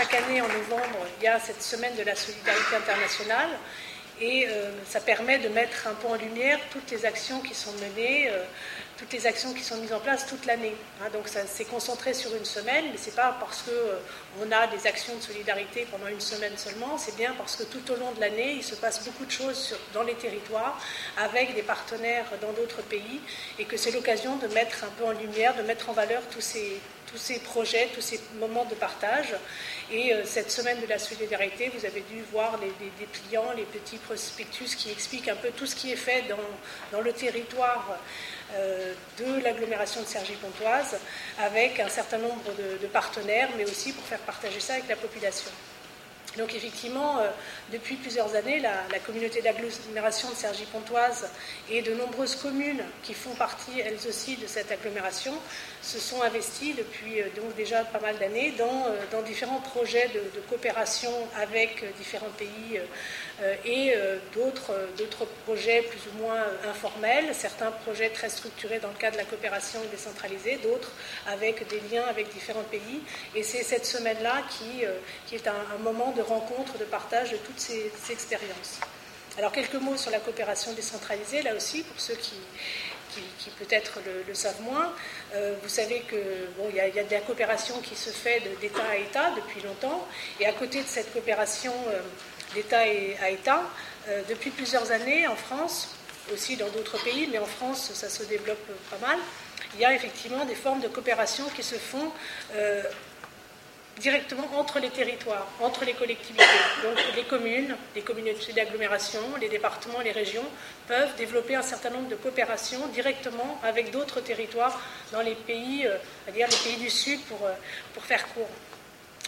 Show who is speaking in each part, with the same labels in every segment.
Speaker 1: chaque année en novembre, il y a cette semaine de la solidarité internationale. Et ça permet de mettre un peu en lumière toutes les actions qui sont menées toutes les actions qui sont mises en place toute l'année. Hein. donc ça s'est concentré sur une semaine, mais ce n'est pas parce qu'on euh, a des actions de solidarité pendant une semaine seulement, c'est bien parce que tout au long de l'année, il se passe beaucoup de choses dans les territoires avec des partenaires dans d'autres pays et que c'est l'occasion de mettre un peu en lumière, de mettre en valeur tous ces, tous ces projets, tous ces moments de partage. Et euh, cette semaine de la solidarité, vous avez dû voir les, dépliants, les petits prospectus qui expliquent un peu tout ce qui est fait dans, dans le territoire de l'agglomération de Cergy-Pontoise avec un certain nombre de, partenaires, mais aussi pour faire partager ça avec la population. Donc effectivement, euh, depuis plusieurs années, la, communauté d'agglomération de Cergy-Pontoise et de nombreuses communes qui font partie elles aussi de cette agglomération se sont investies depuis euh, donc déjà pas mal d'années dans, différents projets de, coopération avec différents pays euh, et euh, d'autres, euh, d'autres projets plus ou moins informels, certains projets très structurés dans le cadre de la coopération décentralisée, d'autres avec des liens avec différents pays. Et c'est cette semaine-là qui, est un, moment de rencontre, de partage de toutes ces, expériences. Alors quelques mots sur la coopération décentralisée, là aussi, pour ceux qui, qui, peut-être le, savent moins. vous savez que bon, il y, a de la coopération qui se fait d'État à État depuis longtemps, et à côté de cette coopération d'État à État. Euh, depuis plusieurs années, en France, aussi dans d'autres pays, mais en France, ça se développe pas mal, il y a effectivement des formes de coopération qui se font euh, directement entre les territoires, entre les collectivités. Donc les communes, les communautés d'agglomération, les départements, les régions peuvent développer un certain nombre de coopérations directement avec d'autres territoires dans les pays, euh, à dire les pays du Sud pour, pour faire court.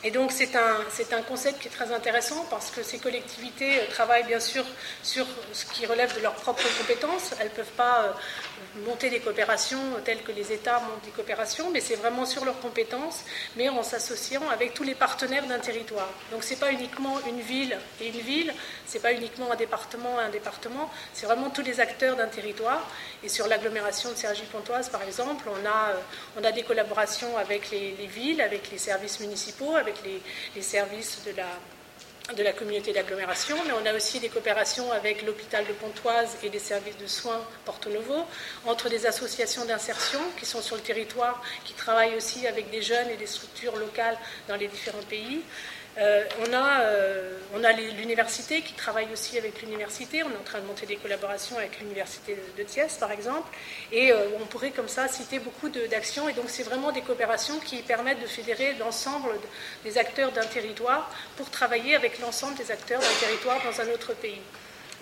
Speaker 1: Et donc c'est un, c'est un concept qui est très intéressant parce que ces collectivités euh, travaillent bien sûr sur ce qui relève de leurs propres compétences. Elles ne peuvent pas euh, monter des coopérations telles que les États montent des coopérations, mais c'est vraiment sur leurs compétences, mais en s'associant avec tous les partenaires d'un territoire. Donc ce n'est pas uniquement une ville et une ville, ce n'est pas uniquement un département et un département, c'est vraiment tous les acteurs d'un territoire. Et sur l'agglomération de Cergy-Pontoise, par exemple, on a, euh, on a des collaborations avec les, villes, avec les services municipaux, avec les services de la de la communauté d'agglomération, mais on a aussi des coopérations avec l'hôpital de Pontoise et les services de soins Porto Novo, entre des associations d'insertion qui sont sur le territoire, qui travaillent aussi avec des jeunes et des structures locales dans les différents pays. Euh, on a, euh, l'université qui travaille aussi avec l'université. On est en train de monter des collaborations avec l'université de, Thiès, par exemple. Et euh, on pourrait comme ça citer beaucoup d'actions. Et donc, c'est vraiment des coopérations qui permettent de fédérer l'ensemble des acteurs d'un territoire pour travailler avec l'ensemble des acteurs d'un territoire dans un autre pays.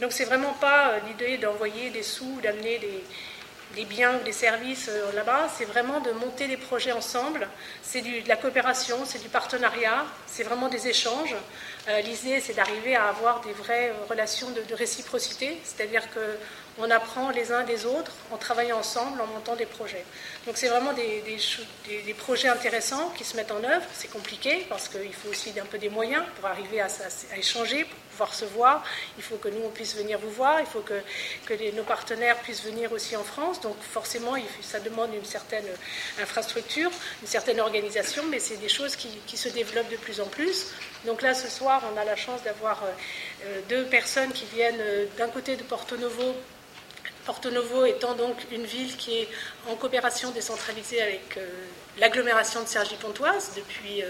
Speaker 1: Donc, c'est vraiment pas l'idée d'envoyer des sous, d'amener des, les biens ou les services euh, là-bas, c'est vraiment de monter des projets ensemble. C'est de la coopération, c'est du partenariat, c'est vraiment des échanges. Euh, l'idée, c'est d'arriver à avoir des vraies relations de, réciprocité, c'est-à-dire qu'on apprend les uns des autres en travaillant ensemble, en montant des projets. Donc c'est vraiment des, des, projets intéressants qui se mettent en œuvre. C'est compliqué parce qu'il faut aussi un peu des moyens pour arriver à, à échanger, se voir. Il faut que nous, on puisse venir vous voir. Il faut que, nos partenaires puissent venir aussi en France. Donc forcément, ça demande une certaine infrastructure, une certaine organisation, mais c'est des choses qui, se développent de plus en plus. Donc là, ce soir, on a la chance d'avoir euh, deux personnes qui viennent euh, d'un côté de Porto Novo Porto Novo étant donc une ville qui est en coopération décentralisée avec euh, l'agglomération de Cergy-Pontoise depuis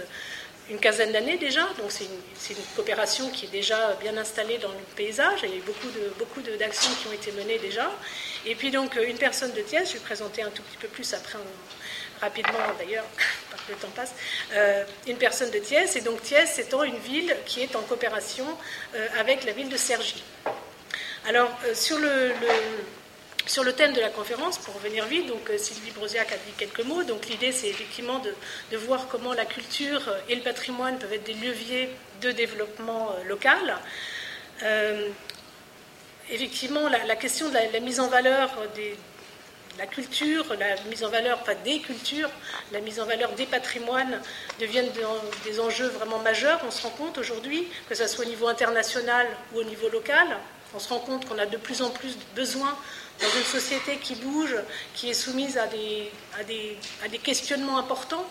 Speaker 1: une quinzaine d'années déjà, donc c'est une, coopération qui est déjà bien installée dans le paysage, il y a eu beaucoup, de, d'actions qui ont été menées déjà. Et puis donc une personne de Thiès, je vais présenter un tout petit peu plus après, rapidement d'ailleurs, parce que le temps passe, euh, une personne de Thiès, et donc Thiès étant une ville qui est en coopération euh, avec la ville de Cergy. Alors euh, sur le sur le thème de la conférence, pour revenir vite, donc euh, Sylvie Brosiac a dit quelques mots. Donc l'idée, c'est effectivement de, voir comment la culture et le patrimoine peuvent être des leviers de développement euh, local. Euh, effectivement, la, question de la, mise en valeur de la culture, la mise en valeur, des cultures, la mise en valeur des patrimoines deviennent des enjeux vraiment majeurs. On se rend compte aujourd'hui, que ce soit au niveau international ou au niveau local, on se rend compte qu'on a de plus en plus besoin dans une société qui bouge, qui est soumise à des, questionnements importants,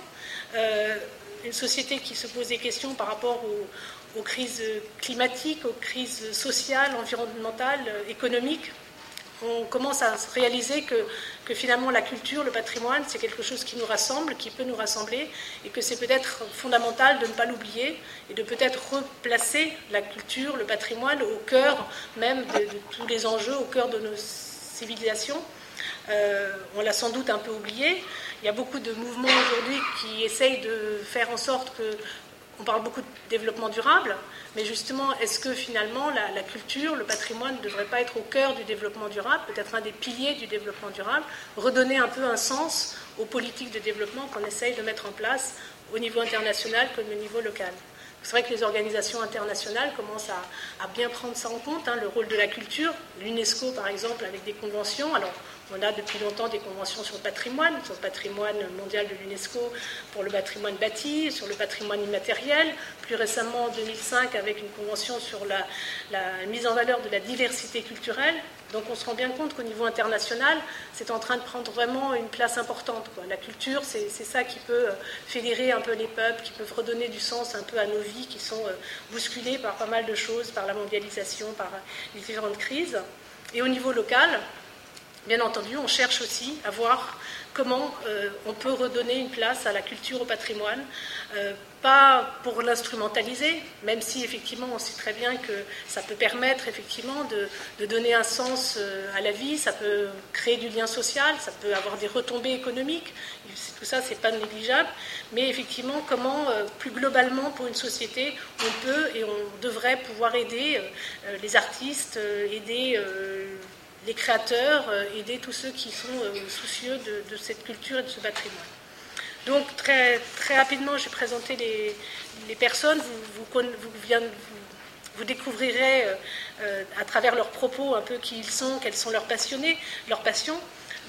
Speaker 1: euh, une société qui se pose des questions par rapport aux, crises climatiques, aux crises sociales, environnementales, économiques, on commence à réaliser que, finalement la culture, le patrimoine, c'est quelque chose qui nous rassemble, qui peut nous rassembler, et que c'est peut-être fondamental de ne pas l'oublier et de peut-être replacer la culture, le patrimoine au cœur même de, tous les enjeux, au cœur de nos civilisations. Euh, on l'a sans doute un peu oublié. Il y a beaucoup de mouvements aujourd'hui qui essayent de faire en sorte que on parle beaucoup de développement durable, mais justement, est-ce que finalement la, culture, le patrimoine ne devrait pas être au cœur du développement durable, peut-être un des piliers du développement durable, redonner un peu un sens aux politiques de développement qu'on essaye de mettre en place au niveau international comme au niveau local? C'est vrai que les organisations internationales commencent à, bien prendre ça en compte, hein, le rôle de la culture. L'UNESCO, par exemple, avec des conventions. On a depuis longtemps des conventions sur le patrimoine, sur le patrimoine mondial de l'UNESCO pour le patrimoine bâti, sur le patrimoine immatériel. Plus récemment, en 2005, avec une convention sur la, mise en valeur de la diversité culturelle. Donc on se rend bien compte qu'au niveau international, c'est en train de prendre vraiment une place importante. La culture, c'est ça qui peut euh, fédérer un peu les peuples, qui peut redonner du sens un peu à nos vies qui sont euh, bousculées par pas mal de choses, par la mondialisation, par les différentes crises. Et au niveau local, Bien entendu, on cherche aussi à voir comment euh, on peut redonner une place à la culture, au patrimoine, euh, pas pour l'instrumentaliser, même si effectivement on sait très bien que ça peut permettre effectivement de, donner un sens euh, à la vie, ça peut créer du lien social, ça peut avoir des retombées économiques, tout ça c'est pas négligeable, mais effectivement comment plus globalement pour une société on peut et on devrait pouvoir aider les artistes, aider les créateurs, euh, aider tous ceux qui sont euh, soucieux de, cette culture et de ce patrimoine. Donc très, très rapidement, je vais présenter les, personnes. Vous, vous, vous, découvrirez euh, à travers leurs propos un peu qui ils sont, quels sont leurs passionnés, leurs passions.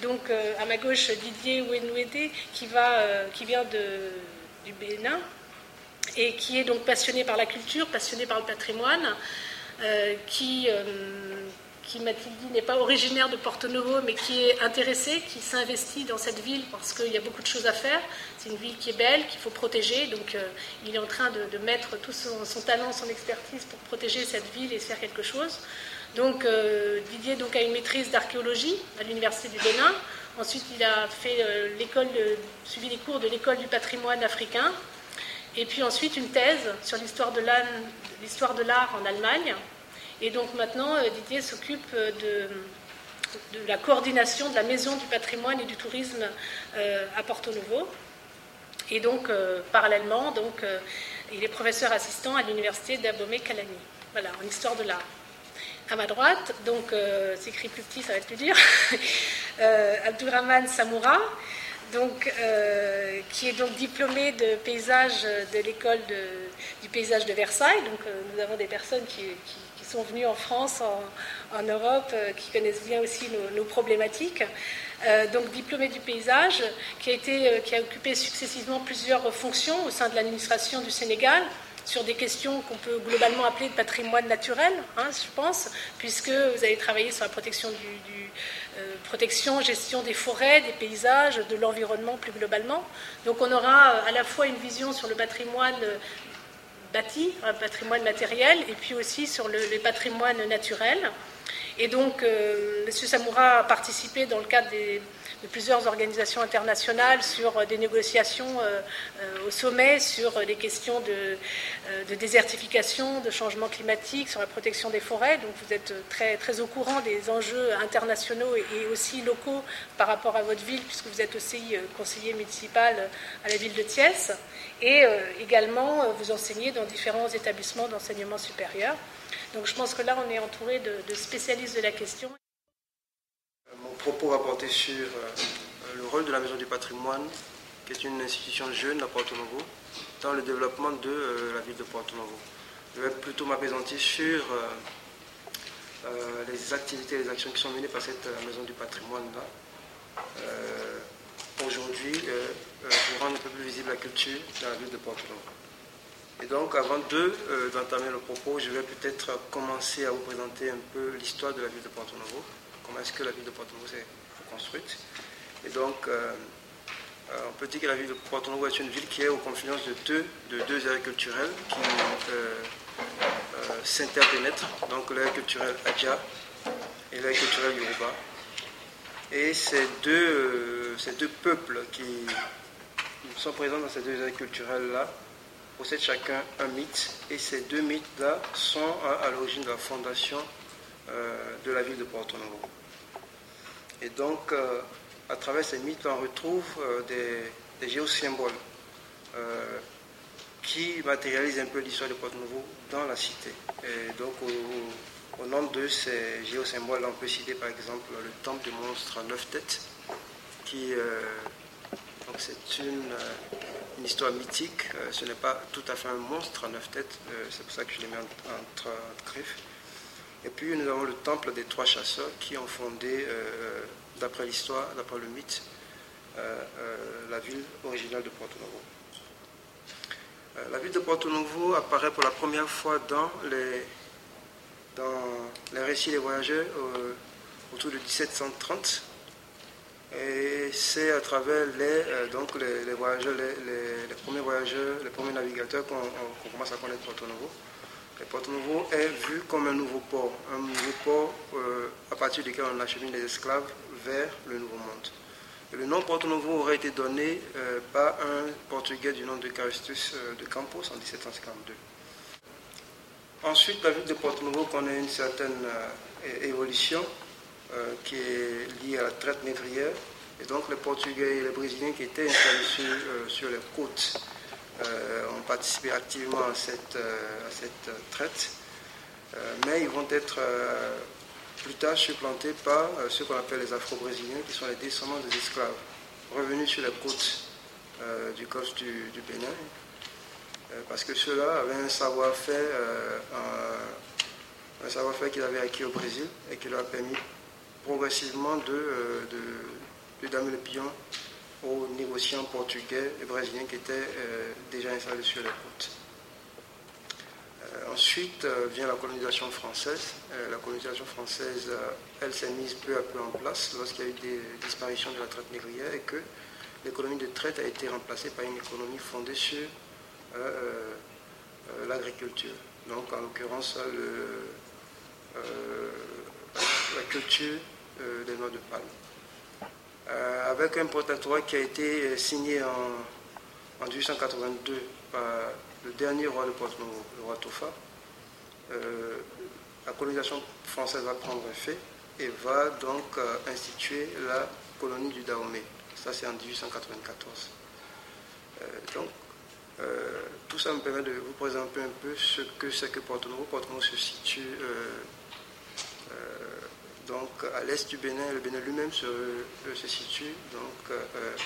Speaker 1: Donc à ma gauche, Didier Ouenouédé, qui, va, qui vient du Bénin et qui est donc passionné par la culture, passionné par le patrimoine, qui qui, m'a-t-il dit, n'est pas originaire de Porto Novo, mais qui est intéressé, qui s'investit dans cette ville parce qu'il y a beaucoup de choses à faire. C'est une ville qui est belle, qu'il faut protéger. Donc, euh, il est en train de, mettre tout son, talent, son expertise pour protéger cette ville et faire quelque chose. Donc, euh, Didier donc, a une maîtrise d'archéologie à l'Université du Bénin. Ensuite, il a fait euh, l'école suivi les cours de l'école du patrimoine africain. Et puis ensuite, une thèse sur l'histoire de l'art en Allemagne. Et donc maintenant, euh, Didier s'occupe euh, de, la coordination de la Maison du patrimoine et du tourisme euh, à Porto Novo. Et donc, parallèlement, donc, il est professeur assistant à l'université d'Abomey Kalani, voilà, en histoire de l'art. À ma droite, donc, c'est écrit plus petit, ça va être plus dur, Abdurrahman Samoura, donc, qui est donc diplômé de paysage de l'école du paysage de Versailles. Donc, nous avons des personnes qui, sont venus en France, en, Europe, euh, qui connaissent bien aussi nos, problématiques. Euh, donc diplômé du paysage, qui a, été, euh, qui a occupé successivement plusieurs fonctions au sein de l'administration du Sénégal sur des questions qu'on peut globalement appeler de patrimoine naturel, hein, je pense, puisque vous avez travaillé sur la protection, protection, gestion des forêts, des paysages, de l'environnement plus globalement. Donc on aura à la fois une vision sur le patrimoine bâti, un patrimoine matériel, et puis aussi sur le, patrimoine naturel. Et donc, euh, M. Samoura a participé dans le cadre des, de plusieurs organisations internationales sur euh, des négociations euh, euh, au sommet sur les questions de, désertification, de changement climatique, sur la protection des forêts. Donc vous êtes très, très au courant des enjeux internationaux et, aussi locaux par rapport à votre ville, puisque vous êtes aussi conseiller municipal à la ville de Thiès. Et également, vous enseignez dans différents établissements d'enseignement supérieur. Donc je pense que là, on est entouré de spécialistes de la question
Speaker 2: propos va porter sur euh, le rôle de la Maison du patrimoine, qui est une institution jeune à Porto Novo, dans le développement de euh, la ville de Porto Novo. Je vais plutôt m'apaisantir sur euh, les activités et les actions qui sont menées par cette Maison du patrimoine-là. Aujourd'hui, pour rendre un peu plus visible la culture dans la ville de Porto Novo. Et donc, avant d'entamer le propos, je vais peut-être commencer à vous présenter un peu l'histoire de la ville de Porto Novo comment est-ce que la ville de Porto Novo s'est construite. Et donc, euh, on peut dire que la ville de Porto Novo est une ville qui est aux confluences de deux, de deux aires culturelles qui s'interpénètrent, donc l'aire culturelle Adja et l'aire culturelle Yoruba. Et ces deux, ces deux peuples qui sont présents dans ces deux aires culturelles-là possèdent chacun un mythe, et ces deux mythes-là sont à, l'origine de la fondation de la ville de Porto Novo. Et donc, euh, à travers ces mythes, on retrouve euh, des, géosymboles euh, qui matérialisent un peu l'histoire de Porto Novo dans la cité. Et donc, au, nom de ces géosymboles, on peut citer par exemple le temple du monstre à neuf têtes, qui c'est une, histoire mythique. ce n'est pas tout à fait un monstre à neuf têtes, c'est pour ça que je l'ai mis entre, entre. Et puis nous avons le temple des trois chasseurs qui ont fondé, euh, d'après l'histoire, d'après le mythe, euh, euh, la ville originale de Porto Novo. la ville de Porto Novo apparaît pour la première fois dans les, dans les récits des voyageurs autour de 1730. Et c'est à travers les, donc les, voyageurs, les, premiers voyageurs, les premiers navigateurs qu'on commence à connaître Porto Novo. Et Porto Novo est vu comme un nouveau port, un nouveau port euh, à partir duquel on achemine les esclaves vers le Nouveau Monde. le nom Porto Novo aurait été donné euh, par un Portugais du nom de Caristus euh, de Campos en 1752. Ensuite, la ville de Porto Novo connaît une certaine évolution qui est liée à la traite négrière. Et donc les Portugais et les Brésiliens qui étaient installés sur, les côtes ont participé activement à cette, euh, cette traite, euh, mais ils vont être plus tard supplantés par ceux qu'on appelle les Afro-Brésiliens, qui sont les descendants des esclaves, revenus sur les côtes du golfe du, Bénin, parce que ceux-là avaient un savoir-faire, un, savoir-faire qu'ils avaient acquis au Brésil et qui leur a permis progressivement de, de, de damer le pion aux négociants portugais et brésiliens qui étaient euh, déjà installés sur les côtes. Euh, ensuite euh, vient la colonisation française. la colonisation française, elle s'est mise peu à peu en place lorsqu'il y a eu des disparitions de la traite négrière et que l'économie de traite a été remplacée par une économie fondée sur l'agriculture. Donc en l'occurrence la culture des noix de palme. Euh, avec un protectorat qui a été euh, signé en, 1882 par le dernier roi de Porto Novo, le roi Tofa. Euh, la colonisation française va prendre effet et va donc instituer la colonie du Dahomey. Ça, c'est en 1894. donc, tout ça me permet de vous présenter un peu ce que c'est que Porto Novo. Porto Novo se situe donc à l'est du Bénin, le Bénin lui-même se, euh, situe donc, euh,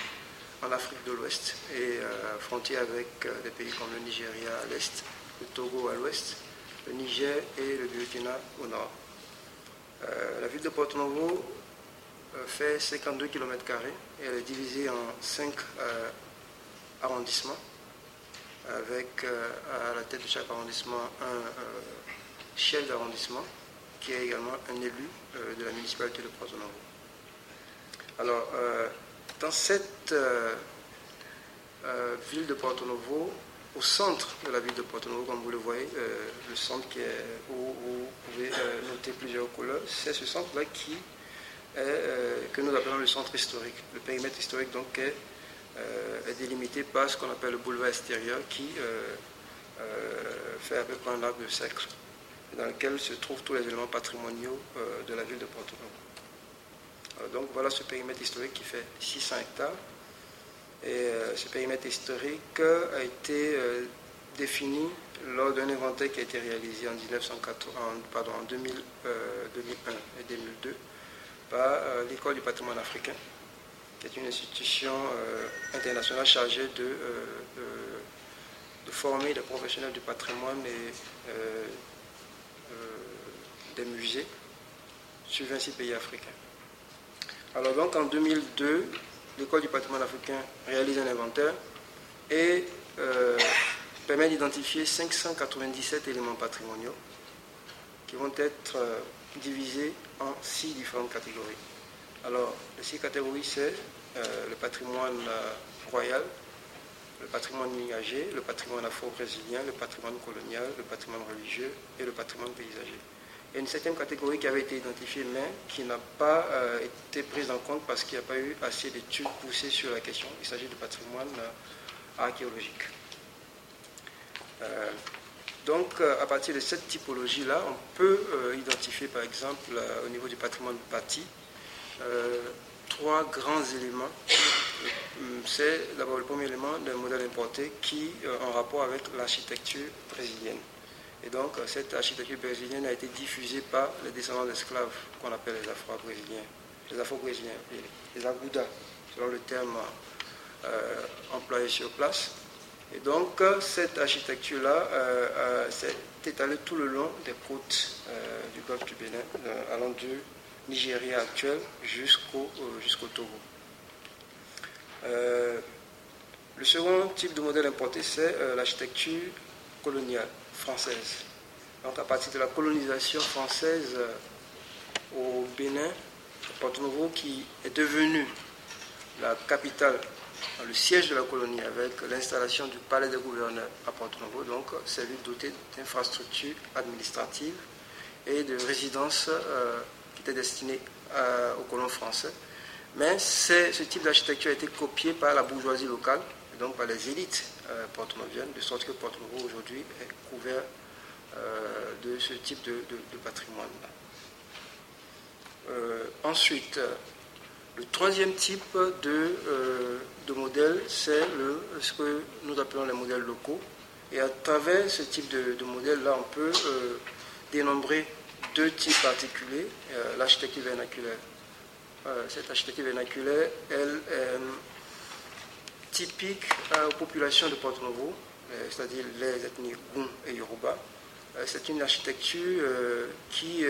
Speaker 2: en Afrique de l'Ouest et euh, frontière avec des pays comme le Nigeria à l'est, le Togo à l'ouest, le Niger et le Burkina au nord. la ville de Porto Novo fait 52 km et elle est divisée en 5 arrondissements avec à la tête de chaque arrondissement un chef d'arrondissement qui est également un élu de la municipalité de Porto Novo. Alors, euh, dans cette euh, ville de Porto Novo, au centre de la ville de Porto Novo, comme vous le voyez, le centre qui est, où, vous pouvez noter plusieurs couleurs, c'est ce centre-là qui est, que nous appelons le centre historique. Le périmètre historique donc est, délimité par ce qu'on appelle le boulevard extérieur qui fait à peu près un arc de siècle dans lequel se trouvent tous les éléments patrimoniaux euh, de la ville de Porto Novo. donc voilà ce périmètre historique qui fait 600 hectares. Et euh, ce périmètre historique a été euh, défini lors d'un inventaire qui a été réalisé en, 1980, pardon, en 2001 et 2002 par l'École du patrimoine africain, qui est une institution internationale chargée de, de, former les professionnels du patrimoine et des musées sur 26 pays africains. Alors donc en 2002, l'école du patrimoine africain réalise un inventaire et euh, permet d'identifier 597 éléments patrimoniaux qui vont être euh, divisés en six différentes catégories. Alors, les six catégories, c'est le patrimoine royal, le patrimoine miniager, le patrimoine afro-brésilien, le patrimoine colonial, le patrimoine religieux et le patrimoine paysager. A une septième catégorie qui avait été identifiée, mais qui n'a pas euh, été prise en compte parce qu'il n'y a pas eu assez d'études poussées sur la question. Il s'agit du patrimoine euh, archéologique. Euh, donc, à partir de cette typologie-là, on peut identifier, par exemple, au niveau du patrimoine bâti, trois grands éléments. C'est d'abord le premier élément d'un modèle importé qui est en rapport avec l'architecture brésilienne. Et donc, cette architecture brésilienne a été diffusée par les descendants d'esclaves qu'on appelle les Afro-Brésiliens, les Afro-Brésiliens, les Agoudas, selon le terme euh, employé sur place. Et donc, cette architecture-là euh, euh, s'est étalée tout le long des côtes du golfe du Bénin, allant du Nigeria actuel jusqu'au Togo. le second type de modèle importé, c'est l'architecture coloniale française. Donc à partir de la colonisation française euh, au Bénin, Porto Novo qui est devenu la capitale, le siège de la colonie avec l'installation du palais des gouverneurs à Porto Novo, donc c'est lui doté d'infrastructures administratives et de résidences euh, qui étaient destinées aux colons français. Mais ce type d'architecture a été copié par la bourgeoisie locale, donc par les élites porto-novienne, de sorte que Porto Novo aujourd'hui est couvert euh, de ce type de, patrimoine. Euh, ensuite, le troisième type de, de modèle, c'est ce que nous appelons les modèles locaux. Et à travers ce type de, modèle-là, on peut dénombrer deux types particuliers. L'architecture vernaculaire. cette architecture vernaculaire, elle typique aux populations de Porto Novo, euh, c'est-à-dire les ethnies Goum et Yoruba. Euh, c'est une architecture euh, qui,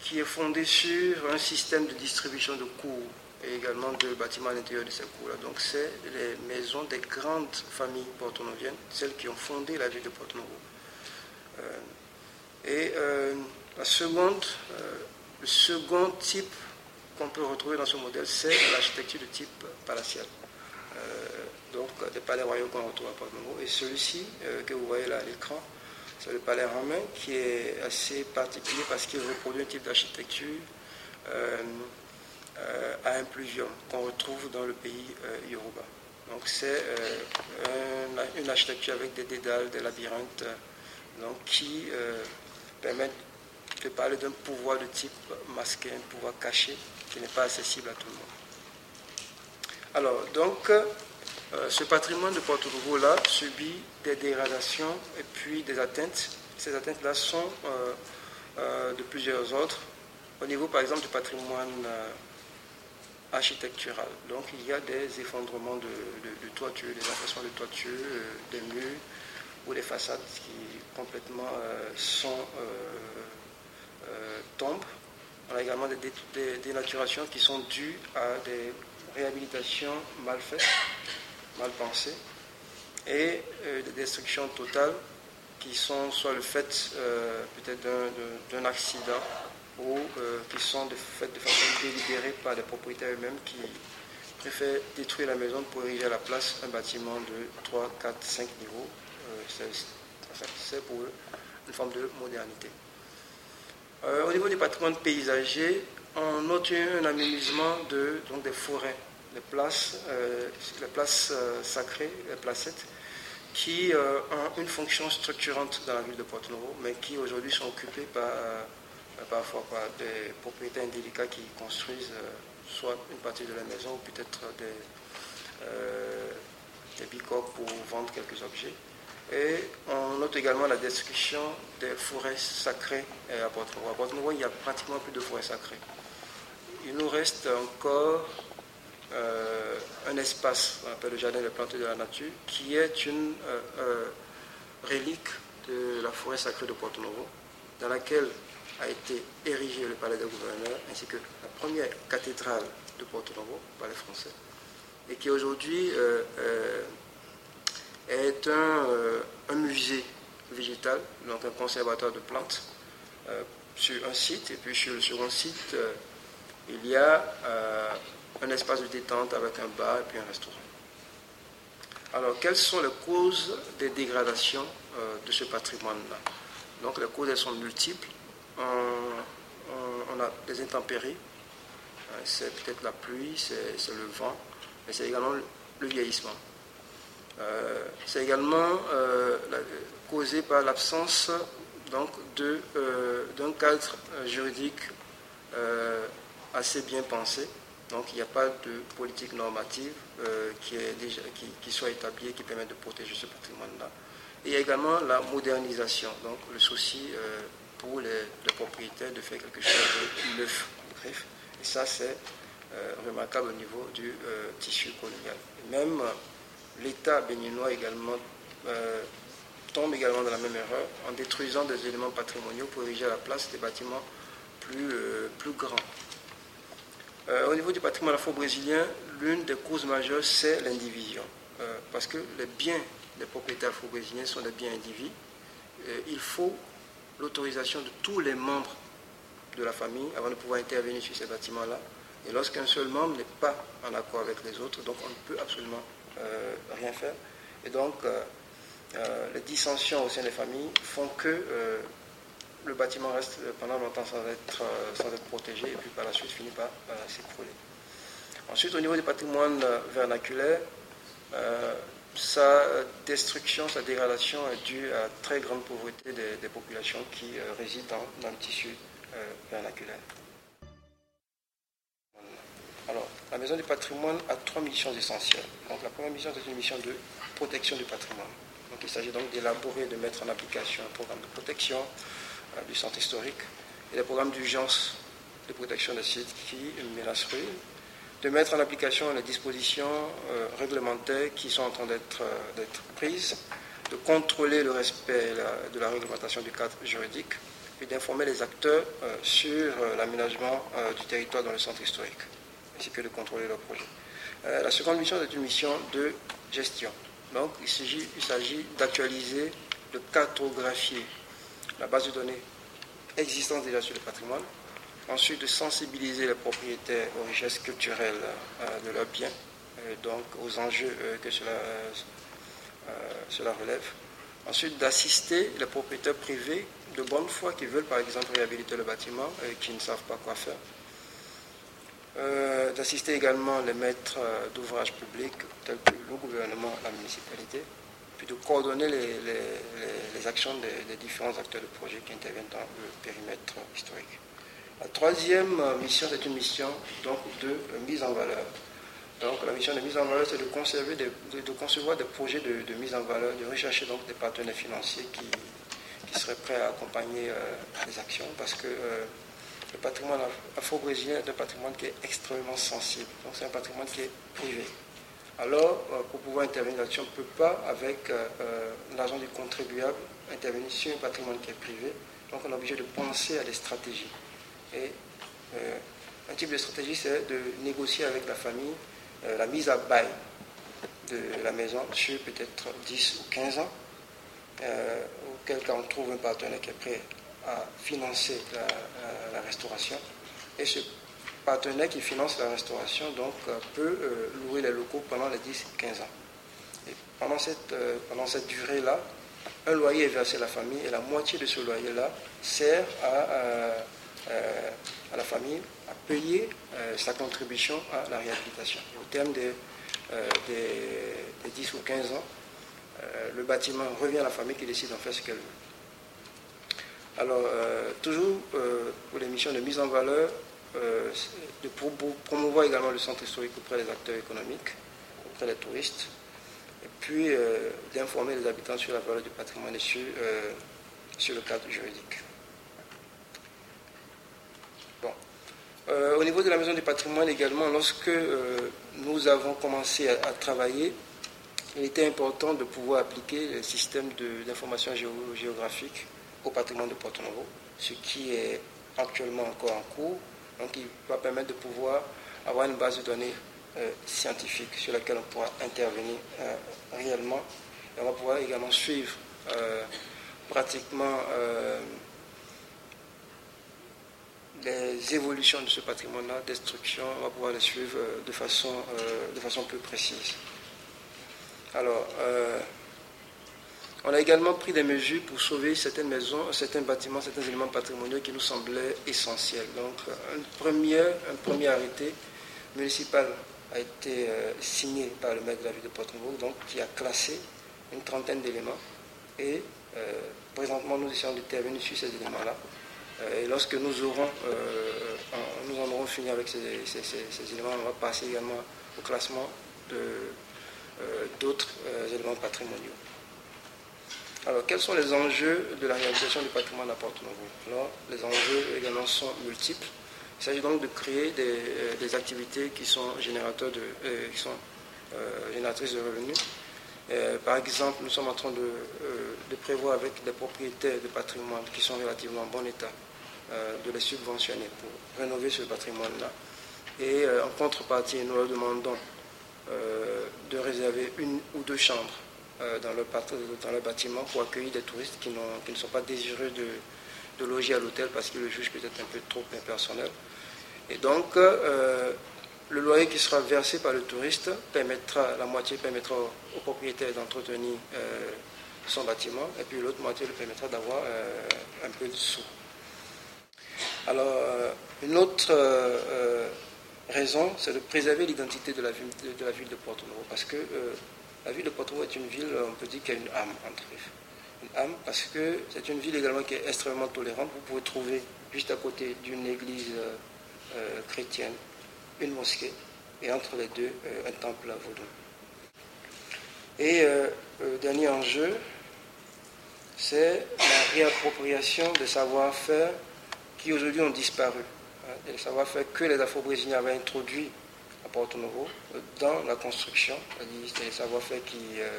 Speaker 2: qui est fondée sur un système de distribution de cours et également de bâtiments à l'intérieur de ces cours-là. Donc c'est les maisons des grandes familles porto-noviennes, celles qui ont fondé la ville de Porto Novo. et le second type qu'on peut retrouver dans ce modèle, c'est l'architecture de type palatial. Euh, donc des palais royaux qu'on retrouve à Porto. Et celui-ci, euh, que vous voyez là à l'écran, c'est le palais romain qui est assez particulier parce qu'il reproduit un type d'architecture euh, à impluvium qu'on retrouve dans le pays Yoruba. Donc c'est une architecture avec des dédales, des labyrinthes, donc, qui permettent de parler d'un pouvoir de type masqué, un pouvoir caché qui n'est pas accessible à tout le monde. Alors, donc, euh, ce patrimoine de Porto Novo-là subit des dégradations et puis des atteintes. Ces atteintes-là sont euh, euh, de plusieurs ordres. Au niveau, par exemple, du patrimoine architectural. Donc, il y a des effondrements de, toitures, des impressions de toitures, des murs ou des façades qui complètement sont tombent. On a également des, dénaturations qui sont dues à des réhabilitations mal faites, mal pensées, et euh, des destructions totales qui sont soit le fait euh, peut-être d'un accident ou euh, qui sont de, faites de façon délibérée par des propriétaires eux-mêmes qui préfèrent détruire la maison pour ériger à la place un bâtiment de 3, 4, 5 niveaux. C'est pour eux une forme de modernité. Euh, au niveau du patrimoine paysager, on note un aménagement de, donc des forêts, des places, euh, places euh, sacrées, les placettes, qui ont une fonction structurante dans la ville de Porto Novo, mais qui aujourd'hui sont occupées par, parfois par des propriétaires indélicats qui construisent soit une partie de la maison ou peut-être des, des bicoques pour vendre quelques objets. Et on note également la destruction des forêts sacrées à Porto-Novo. À Porto-Novo, il n'y a pratiquement plus de forêts sacrées. Il nous reste encore euh, un espace, qu'on appelle le jardin des plantes de la nature, qui est une euh, euh, relique de la forêt sacrée de Porto-Novo, dans laquelle a été érigé le palais des gouverneurs, ainsi que la première cathédrale de Porto-Novo, palais français, et qui aujourd'hui est euh, un, musée végétal, donc un conservatoire de plantes, euh, sur un site. Et puis sur le second site, euh, il y a un espace de détente avec un bar et puis un restaurant. Alors, quelles sont les causes des dégradations de ce patrimoine-là? Donc, les causes, elles sont multiples. On, a des intempéries, c'est peut-être la pluie, c'est le vent, mais c'est également le, vieillissement. Euh, c'est également causé par l'absence donc d'un cadre juridique assez bien pensé donc il n'y a pas de politique normative euh, qui, soit établie et qui permette de protéger ce patrimoine-là. Il y a également la modernisation, donc le souci euh, pour les, propriétaires de faire quelque chose de neuf. Et ça, c'est euh, remarquable au niveau du tissu colonial. même l'État béninois également tombe également dans la même erreur en détruisant des éléments patrimoniaux pour ériger à la place des bâtiments plus, plus grands. Euh, au niveau du patrimoine afro-brésilien, l'une des causes majeures, c'est l'indivision. Euh, parce que les biens des propriétaires afro-brésiliens sont des biens indivis. Euh, il faut l'autorisation de tous les membres de la famille avant de pouvoir intervenir sur ces bâtiments-là. Et lorsqu'un seul membre n'est pas en accord avec les autres, donc on ne peut absolument rien faire. Et donc, les dissensions au sein des familles font que le bâtiment reste pendant longtemps sans être, euh, sans être protégé et puis par la suite finit par euh, s'écrouler. Ensuite, au niveau du patrimoine euh, vernaculaire, sa destruction, sa dégradation est due à la très grande pauvreté des, populations qui résident dans, le tissu vernaculaire. Alors, la Maison du patrimoine a trois missions essentielles. Donc, la première mission, c'est une mission de protection du patrimoine. Donc, il s'agit donc d'élaborer, de mettre en application un programme de protection, euh, du centre historique et les programmes d'urgence de protection des sites qui menacent ruine, de mettre en application les dispositions euh, réglementaires qui sont en train d'être euh, prises, de contrôler le respect de la réglementation du cadre juridique et d'informer les acteurs sur l'aménagement du territoire dans le centre historique, ainsi que de contrôler leurs projets. la seconde mission est une mission de gestion. Donc il s'agit d'actualiser, de cartographier la base de données existante déjà sur le patrimoine. Ensuite, de sensibiliser les propriétaires aux richesses culturelles euh, de leurs biens, euh, donc aux enjeux euh, que cela, cela relève. Ensuite, d'assister les propriétaires privés de bonne foi qui veulent par exemple réhabiliter le bâtiment et qui ne savent pas quoi faire. D'assister également les maîtres d'ouvrage publics tels que le gouvernement, la municipalité, puis de coordonner les, actions des, différents acteurs de projet qui interviennent dans le périmètre historique. La troisième mission, c'est une mission donc, de mise en valeur. Donc la mission de mise en valeur, c'est de, concevoir des projets de, mise en valeur, de rechercher donc des partenaires financiers qui, seraient prêts à accompagner euh, les actions, parce que euh, le patrimoine afro-brésilien est un patrimoine qui est extrêmement sensible. Donc c'est un patrimoine qui est privé alors euh, pour pouvoir intervenir là-dessus, on ne peut pas, avec euh, euh, l'argent du contribuable, intervenir sur un patrimoine qui est privé. Donc on est obligé de penser à des stratégies. Et un type de stratégie, c'est de négocier avec la famille la mise à bail de la maison sur peut-être 10 ou 15 ans, auquel cas on trouve un partenaire qui est prêt financer la, restauration. Et ce partenaire qui finance la restauration donc, euh, peut euh, louer les locaux pendant les 10-15 ans. Et pendant cette, euh, pendant cette durée-là, un loyer est versé à la famille et la moitié de ce loyer-là sert à, à la famille à payer sa contribution à la réhabilitation. au terme des, des, 10 ou 15 ans, le bâtiment revient à la famille qui décide d'en faire ce qu'elle veut. Alors, toujours pour les missions de mise en valeur, euh, de promouvoir également le centre historique auprès des acteurs économiques, auprès des touristes, et puis euh, d'informer les habitants sur la valeur du patrimoine et sur, euh, sur le cadre juridique. Bon. au niveau de la maison du patrimoine également, lorsque nous avons commencé à, travailler, il était important de pouvoir appliquer le système d'information géographique au patrimoine de Porto Novo, ce qui est actuellement encore en cours donc il va permettre de pouvoir avoir une base de données euh, scientifique sur laquelle on pourra intervenir euh, réellement. Et on va pouvoir également suivre euh, pratiquement les évolutions de ce patrimoine-là, destruction, on va pouvoir les suivre de façon, de façon plus précise. Alors, on a également pris des mesures pour sauver certaines maisons, certains bâtiments, certains éléments patrimoniaux qui nous semblaient essentiels. Donc, un premier, un premier arrêté municipal a été euh, signé par le maire de la ville de Porto-Novo, donc qui a classé une trentaine d'éléments. Et euh, présentement, nous essayons d'intervenir sur ces éléments-là. Euh, et lorsque nous aurons, nous en aurons fini avec ces, éléments, on va passer également au classement d'autres éléments patrimoniaux. Alors, quels sont les enjeux de la réalisation du patrimoine à Porto Novo Alors, les enjeux également sont multiples. Il s'agit donc de créer des, euh, activités qui sont, générateurs de, euh, euh, génératrices de revenus. par exemple, nous sommes en train de, prévoir avec des propriétaires de patrimoine qui sont relativement en bon état de les subventionner pour rénover ce patrimoine-là. Et en contrepartie, nous leur demandons de réserver une ou deux chambres dans, le, dans le bâtiment pour accueillir des touristes qui, qui ne sont pas désireux de, loger à l'hôtel parce qu'ils le jugent peut-être un peu trop impersonnel. Et donc, euh, le loyer qui sera versé par le touriste permettra, la moitié permettra au, propriétaire d'entretenir euh, son bâtiment et puis l'autre moitié lui permettra d'avoir un peu de sous. Alors, une autre raison, c'est de préserver l'identité de, de, la ville de Porto Novo parce que la ville de Porto est une ville, on peut dire, qui a une âme entre Une âme parce que c'est une ville également qui est extrêmement tolérante. Vous pouvez trouver juste à côté d'une église euh, euh, chrétienne une mosquée et entre les deux euh, un temple à vaudou. Et le dernier enjeu, c'est la réappropriation des savoir-faire qui aujourd'hui ont disparu. Hein, des savoir-faire que les Afro-Brésiliens avaient introduits à Porto Novo dans la construction, les savoir-faire qui, euh,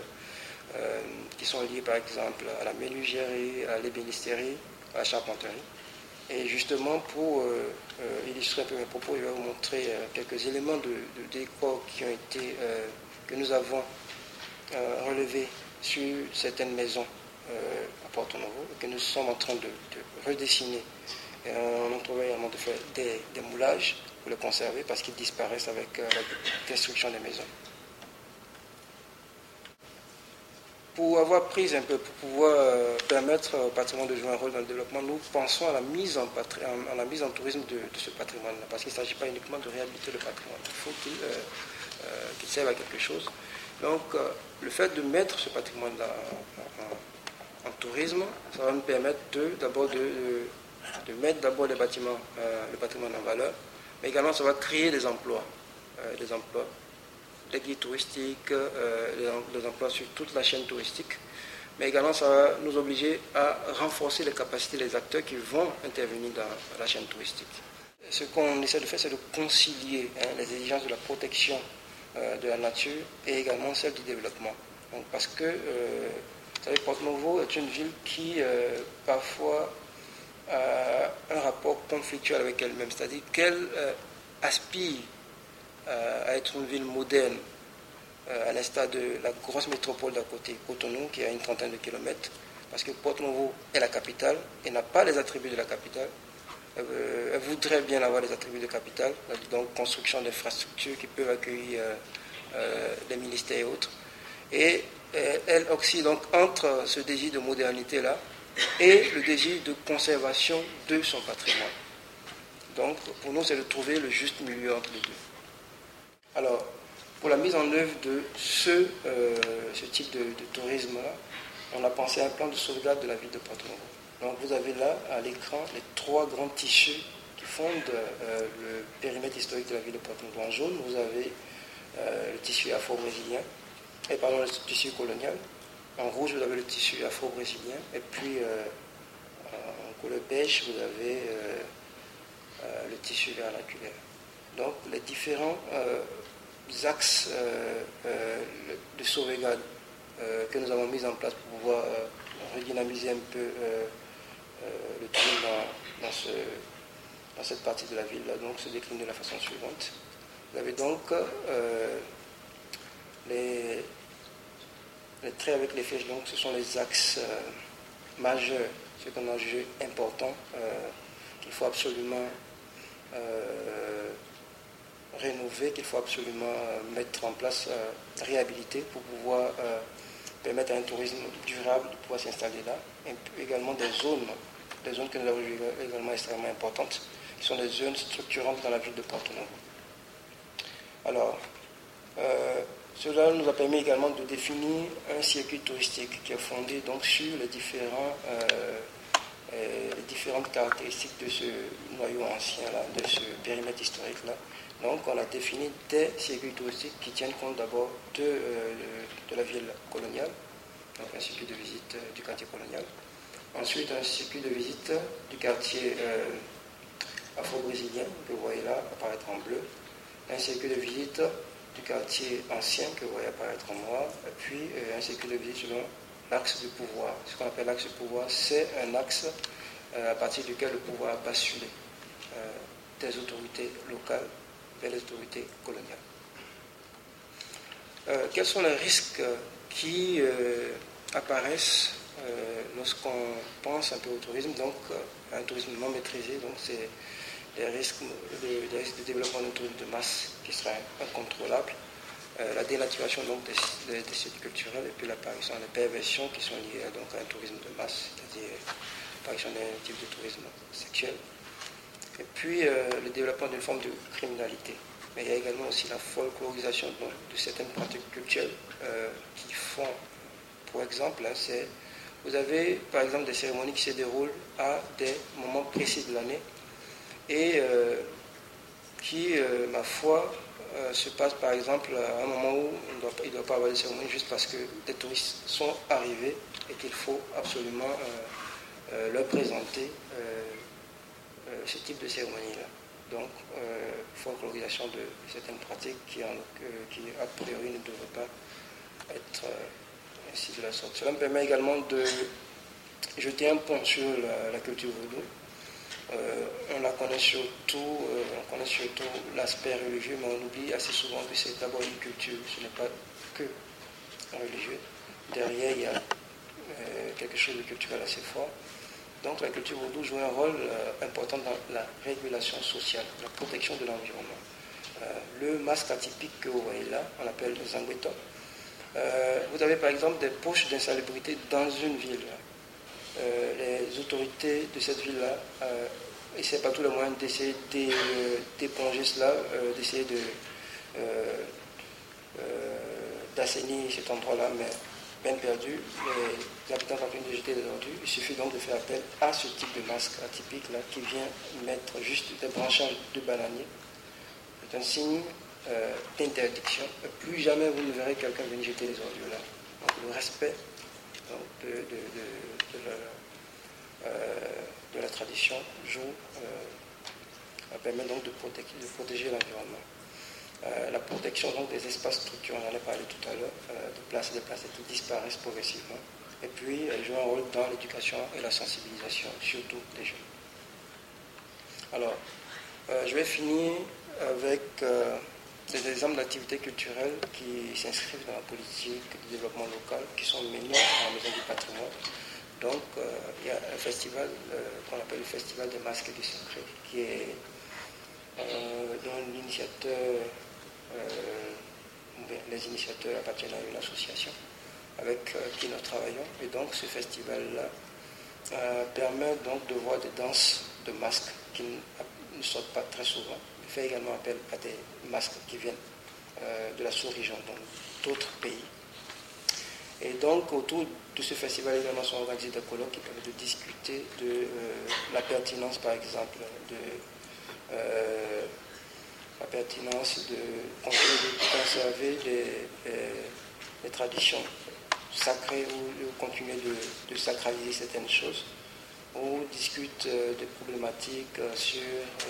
Speaker 2: euh, qui sont liés par exemple à la menuiserie, à l'ébénisterie, à la charpenterie. Et justement, pour euh, illustrer un peu mes propos, je vais vous montrer quelques éléments de, décor qui ont été, que nous avons relevés sur certaines maisons à Porto Novo, que nous sommes en train de, redessiner. Et on a trouvé également de faire des, des moulages le conserver parce qu'ils disparaissent avec euh, la destruction des maisons. Pour avoir pris un peu, pour pouvoir euh, permettre au patrimoine de jouer un rôle dans le développement, nous pensons à la mise en, tourisme de, ce patrimoine-là, parce qu'il ne s'agit pas uniquement de réhabiliter le patrimoine, il faut qu'il euh, serve à quelque chose. Donc, le fait de mettre ce patrimoine-là en, tourisme, ça va nous permettre d'abord de, de, mettre d'abord le patrimoine en valeur, mais également ça va créer des emplois, euh, des emplois, des guides touristiques, euh, des emplois sur toute la chaîne touristique, mais également ça va nous obliger à renforcer les capacités des acteurs qui vont intervenir dans la chaîne touristique. Ce qu'on essaie de faire, c'est de concilier hein, les exigences de la protection euh, de la nature et également celles du développement. parce que, vous savez, Porto Novo est une ville qui, parfois, euh, un rapport conflictuel avec elle-même, c'est-à-dire qu'elle euh, aspire euh, à être une ville moderne, à l'instar de la grosse métropole d'à côté, Cotonou, qui a une trentaine de kilomètres, parce que Porto Novo est la capitale et n'a pas les attributs de la capitale. elle voudrait bien avoir les attributs de capitale, donc construction d'infrastructures qui peuvent accueillir les ministères et autres. Et elle oscille donc entre ce désir de modernité-là et le désir de conservation de son patrimoine. Donc, pour nous, c'est de trouver le juste milieu entre les deux. Alors, pour la mise en œuvre de ce, euh, type de, tourisme-là, on a pensé à un plan de sauvegarde de la ville de Porto. Donc, vous avez là, à l'écran, les trois grands tissus qui fondent euh, le périmètre historique de la ville de Porto. En jaune, vous avez euh, le tissu afro-brésilien, et pardon, le tissu colonial. En rouge, vous avez le tissu afro-brésilien. Et puis, euh, en couleur beige, vous avez euh, euh, le tissu vernaculaire. Donc, les différents axes de sauvegarde que nous avons mis en place pour pouvoir redynamiser un peu le tourisme dans, cette partie de la ville donc se décline de la façon suivante. Vous avez donc les, les traits avec les flèches, donc, ce sont les axes euh, majeurs, ce qu'on a jugé important, euh, qu'il faut absolument rénover, qu'il faut absolument mettre en place, réhabiliter pour pouvoir permettre à un tourisme durable de pouvoir s'installer là. Et également des zones, des zones que nous avons également extrêmement importantes, qui sont des zones structurantes dans la ville de Porto Novo. Alors, cela nous a permis également de définir un circuit touristique qui est fondé donc sur les, différents, euh, euh, les différentes caractéristiques de ce noyau ancien-là, de ce périmètre historique-là. Donc on a défini des circuits touristiques qui tiennent compte d'abord de, euh, de, la ville coloniale, donc un circuit de visite du quartier colonial. Ensuite un circuit de visite du quartier afro-brésilien, que vous voyez là apparaître en bleu. Un circuit de visite du quartier ancien que vous voyez apparaître en et puis euh, un circuit de visite selon l'axe du pouvoir. Ce qu'on appelle l'axe du pouvoir, c'est un axe euh, à partir duquel le pouvoir a basculé euh, des autorités locales vers les autorités coloniales. quels sont les risques qui apparaissent lorsqu'on pense un peu au tourisme, donc un tourisme non maîtrisé, donc c'est les risques, de développement d'un tourisme de masse qui sera incontrôlable, euh, la dénaturation donc, des, sites culturels et puis l'apparition des perversions qui sont liées donc, à un tourisme de masse, c'est-à-dire l'apparition d'un type de tourisme sexuel. Et puis euh, le développement d'une forme de criminalité. Mais il y a également aussi la folklorisation de certaines pratiques culturelles euh, qui font, pour exemple, hein, vous avez par exemple des cérémonies qui se déroulent à des moments précis de l'année et qui, euh, ma foi, euh, se passe par exemple à un moment où il ne doit, pas avoir de cérémonie juste parce que des touristes sont arrivés et qu'il faut absolument euh, leur présenter ce type de cérémonie-là. Donc, folklorisation de certaines pratiques qui, qui, a priori, ne devraient pas être ainsi de la sorte. Cela me permet également de jeter un point sur la, culture vaudou. Euh, on la connaît surtout, euh, on connaît surtout l'aspect religieux, mais on oublie assez souvent que c'est d'abord une culture, ce n'est pas que religieux. Derrière, il y a euh, quelque chose de culturel assez fort. Donc la culture vaudou joue un rôle important dans la régulation sociale, la protection de l'environnement. le masque atypique que vous voyez là, on l'appelle le zangweto. vous avez par exemple des poches d'insalubrité dans une ville. Euh, les autorités de cette ville-là euh, essaient par tous les moyens d'essayer d'éponger cela, euh, d'essayer de, d'assainir cet endroit-là, mais peine perdue, les habitants continuent de jeter des ordures. Il suffit donc de faire appel à ce type de masque atypique là qui vient mettre juste des branchages de bananier. C'est un signe d'interdiction. Plus jamais vous ne verrez quelqu'un venir jeter les ordures là. Donc le respect euh, de, la tradition joue, euh, permet donc de protéger, de l'environnement. Euh, la protection donc, des espaces structurels, on en a parlé tout à l'heure, de places des places qui disparaissent progressivement. Et puis, elle joue un rôle dans l'éducation et la sensibilisation, surtout des jeunes. Alors, je vais finir avec des exemples d'activités culturelles qui s'inscrivent dans la politique de développement local, qui sont menées à la Maison du patrimoine. Donc, euh, il y a un festival euh, qu'on appelle le Festival des masques du secret, qui est euh, dont l'initiateur, les initiateurs appartiennent à une association avec qui nous travaillons. Et donc, ce festival-là permet donc de voir des danses de masques qui ne sortent pas très souvent fait également appel à des masques qui viennent de la sous-région, donc d'autres pays. Et donc, autour de ce festival également sont organisés des colloques qui permettent de discuter de euh, la pertinence, par exemple, de euh, la pertinence de conserver les, traditions sacrées ou de continuer de, sacraliser certaines choses. On discute des problématiques sur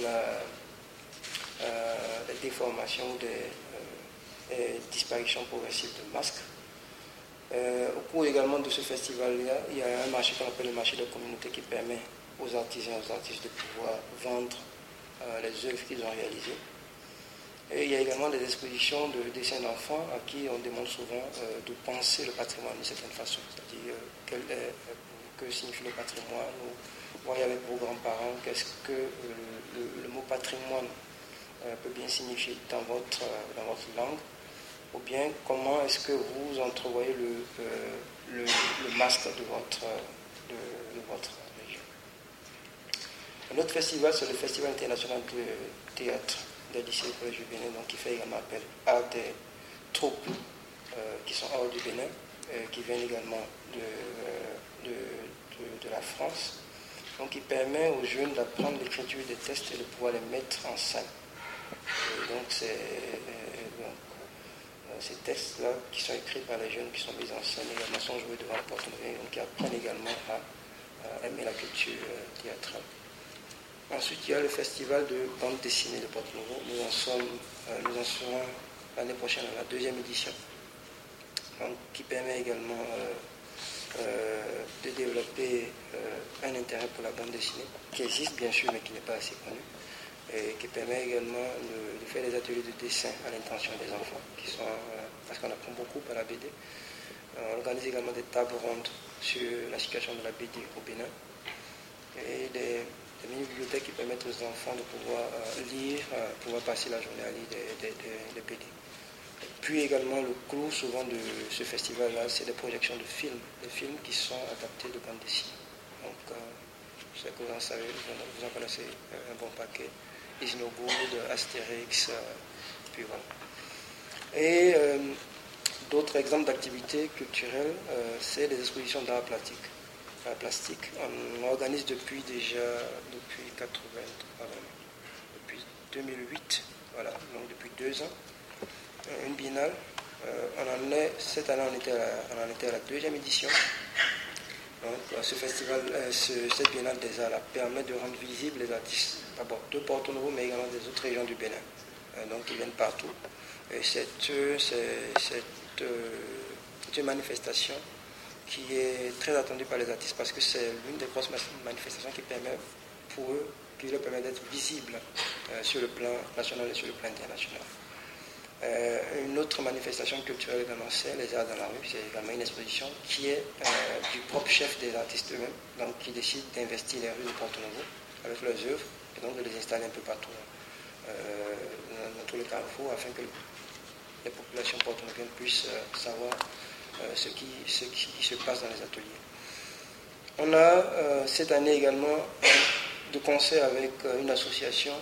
Speaker 2: la euh, des déformations, des, euh, disparitions de masques. Euh, au cours également de ce festival-là, il y a un marché qu'on appelle le marché de communauté qui permet aux artisans et aux artistes de pouvoir vendre les œuvres qu'ils ont réalisées. Et il y a également des expositions de dessins d'enfants à qui on demande souvent de penser le patrimoine d'une certaine façon, c'est-à-dire que signifie le patrimoine, ou voyez avec vos grands-parents qu'est-ce que le, mot patrimoine peut bien signifier dans votre, dans votre langue, ou bien comment est-ce que vous entrevoyez le, le, le masque de votre, de, votre région. Un autre festival, c'est le Festival international de théâtre des lycées collèges du Bénin, donc qui fait également appel à des troupes euh, qui sont hors du Bénin, euh, qui viennent également de, de, de, la France. Donc qui permet aux jeunes d'apprendre l'écriture des tests et de pouvoir les mettre en scène. donc c'est euh, ces tests-là qui sont écrits par les jeunes qui sont mis en scène également sont joués devant la porte donc qui apprennent également à, aimer la culture théâtrale. Ensuite, il y a le festival de bande dessinée de Porte-Nouveau. Nous en sommes, nous en serons l'année prochaine à la deuxième édition qui permet également euh, euh, de développer euh, un intérêt pour la bande dessinée, qui existe bien sûr, mais qui n'est pas assez connu, et qui permet également de, faire des ateliers de dessin à l'intention des enfants, sont, parce qu'on apprend beaucoup par la BD. On organise également des tables rondes sur la situation de la BD au Bénin et des, mini-bibliothèques qui permettent aux enfants de pouvoir lire, pouvoir passer la journée à lire des BD. Puis également, le clou souvent de ce festival-là, c'est des projections de films, des films qui sont adaptés de bande dessinée. Donc, euh, je sais que vous en savez, vous en connaissez un bon paquet. Good, Astérix, euh, puis voilà. Et euh, d'autres exemples d'activités culturelles, c'est les expositions d'art plastique. plastique. On organise depuis déjà, depuis 80, depuis 2008, voilà, donc depuis deux ans euh, une biennale. Euh, on en est, cette année, on était, à, était à la deuxième édition. Donc, euh, ce festival, cette biennale des arts permet de rendre visibles les artistes, d'abord de Porto Novo, mais également des autres régions du Bénin. donc, ils viennent partout. Et c'est une manifestation qui est très attendue par les artistes parce que c'est l'une des grosses manifestations qui permet pour eux, qui leur permet d'être visibles sur le plan national et sur le plan international. Euh, une autre manifestation culturelle également, c'est les arts dans la rue. C'est également une exposition qui est euh, du propre chef des artistes eux-mêmes, donc qui décide d'investir les rues de Porto Novo avec leurs œuvres et donc de les installer un peu partout euh, dans, tous les carrefours afin que les populations porto-noviennes puissent savoir ce qui, ce, qui, se passe dans les ateliers. On a cette année également de concert avec une association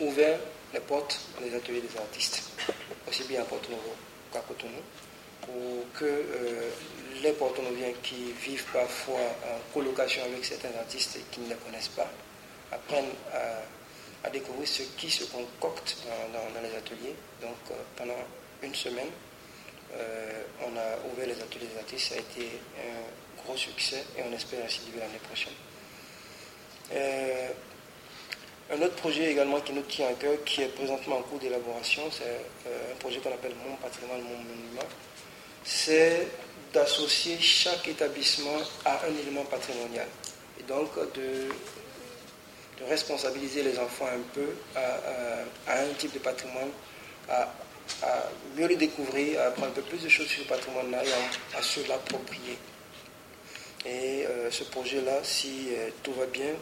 Speaker 2: ouverte les portes des ateliers des artistes, aussi bien à Porto Novo qu'à Cotonou, pour que euh, les Porto-Noviens qui vivent parfois en colocation avec certains artistes et qui ne les connaissent pas apprennent à, découvrir ce qui se concocte dans, les ateliers. Donc euh, pendant une semaine, euh, on a ouvert les ateliers des artistes, ça a été un gros succès et on espère ainsi l'année prochaine. Un autre projet également qui nous tient à cœur, qui est présentement en cours d'élaboration, c'est euh, un projet qu'on appelle Mon patrimoine, mon monument. C'est d'associer chaque établissement à un élément patrimonial. Et donc de, responsabiliser les enfants un peu à, un type de patrimoine, à, mieux le découvrir, à apprendre un peu plus de choses sur le patrimoine-là et à, se l'approprier. Et euh, ce projet-là, si euh, tout va bien,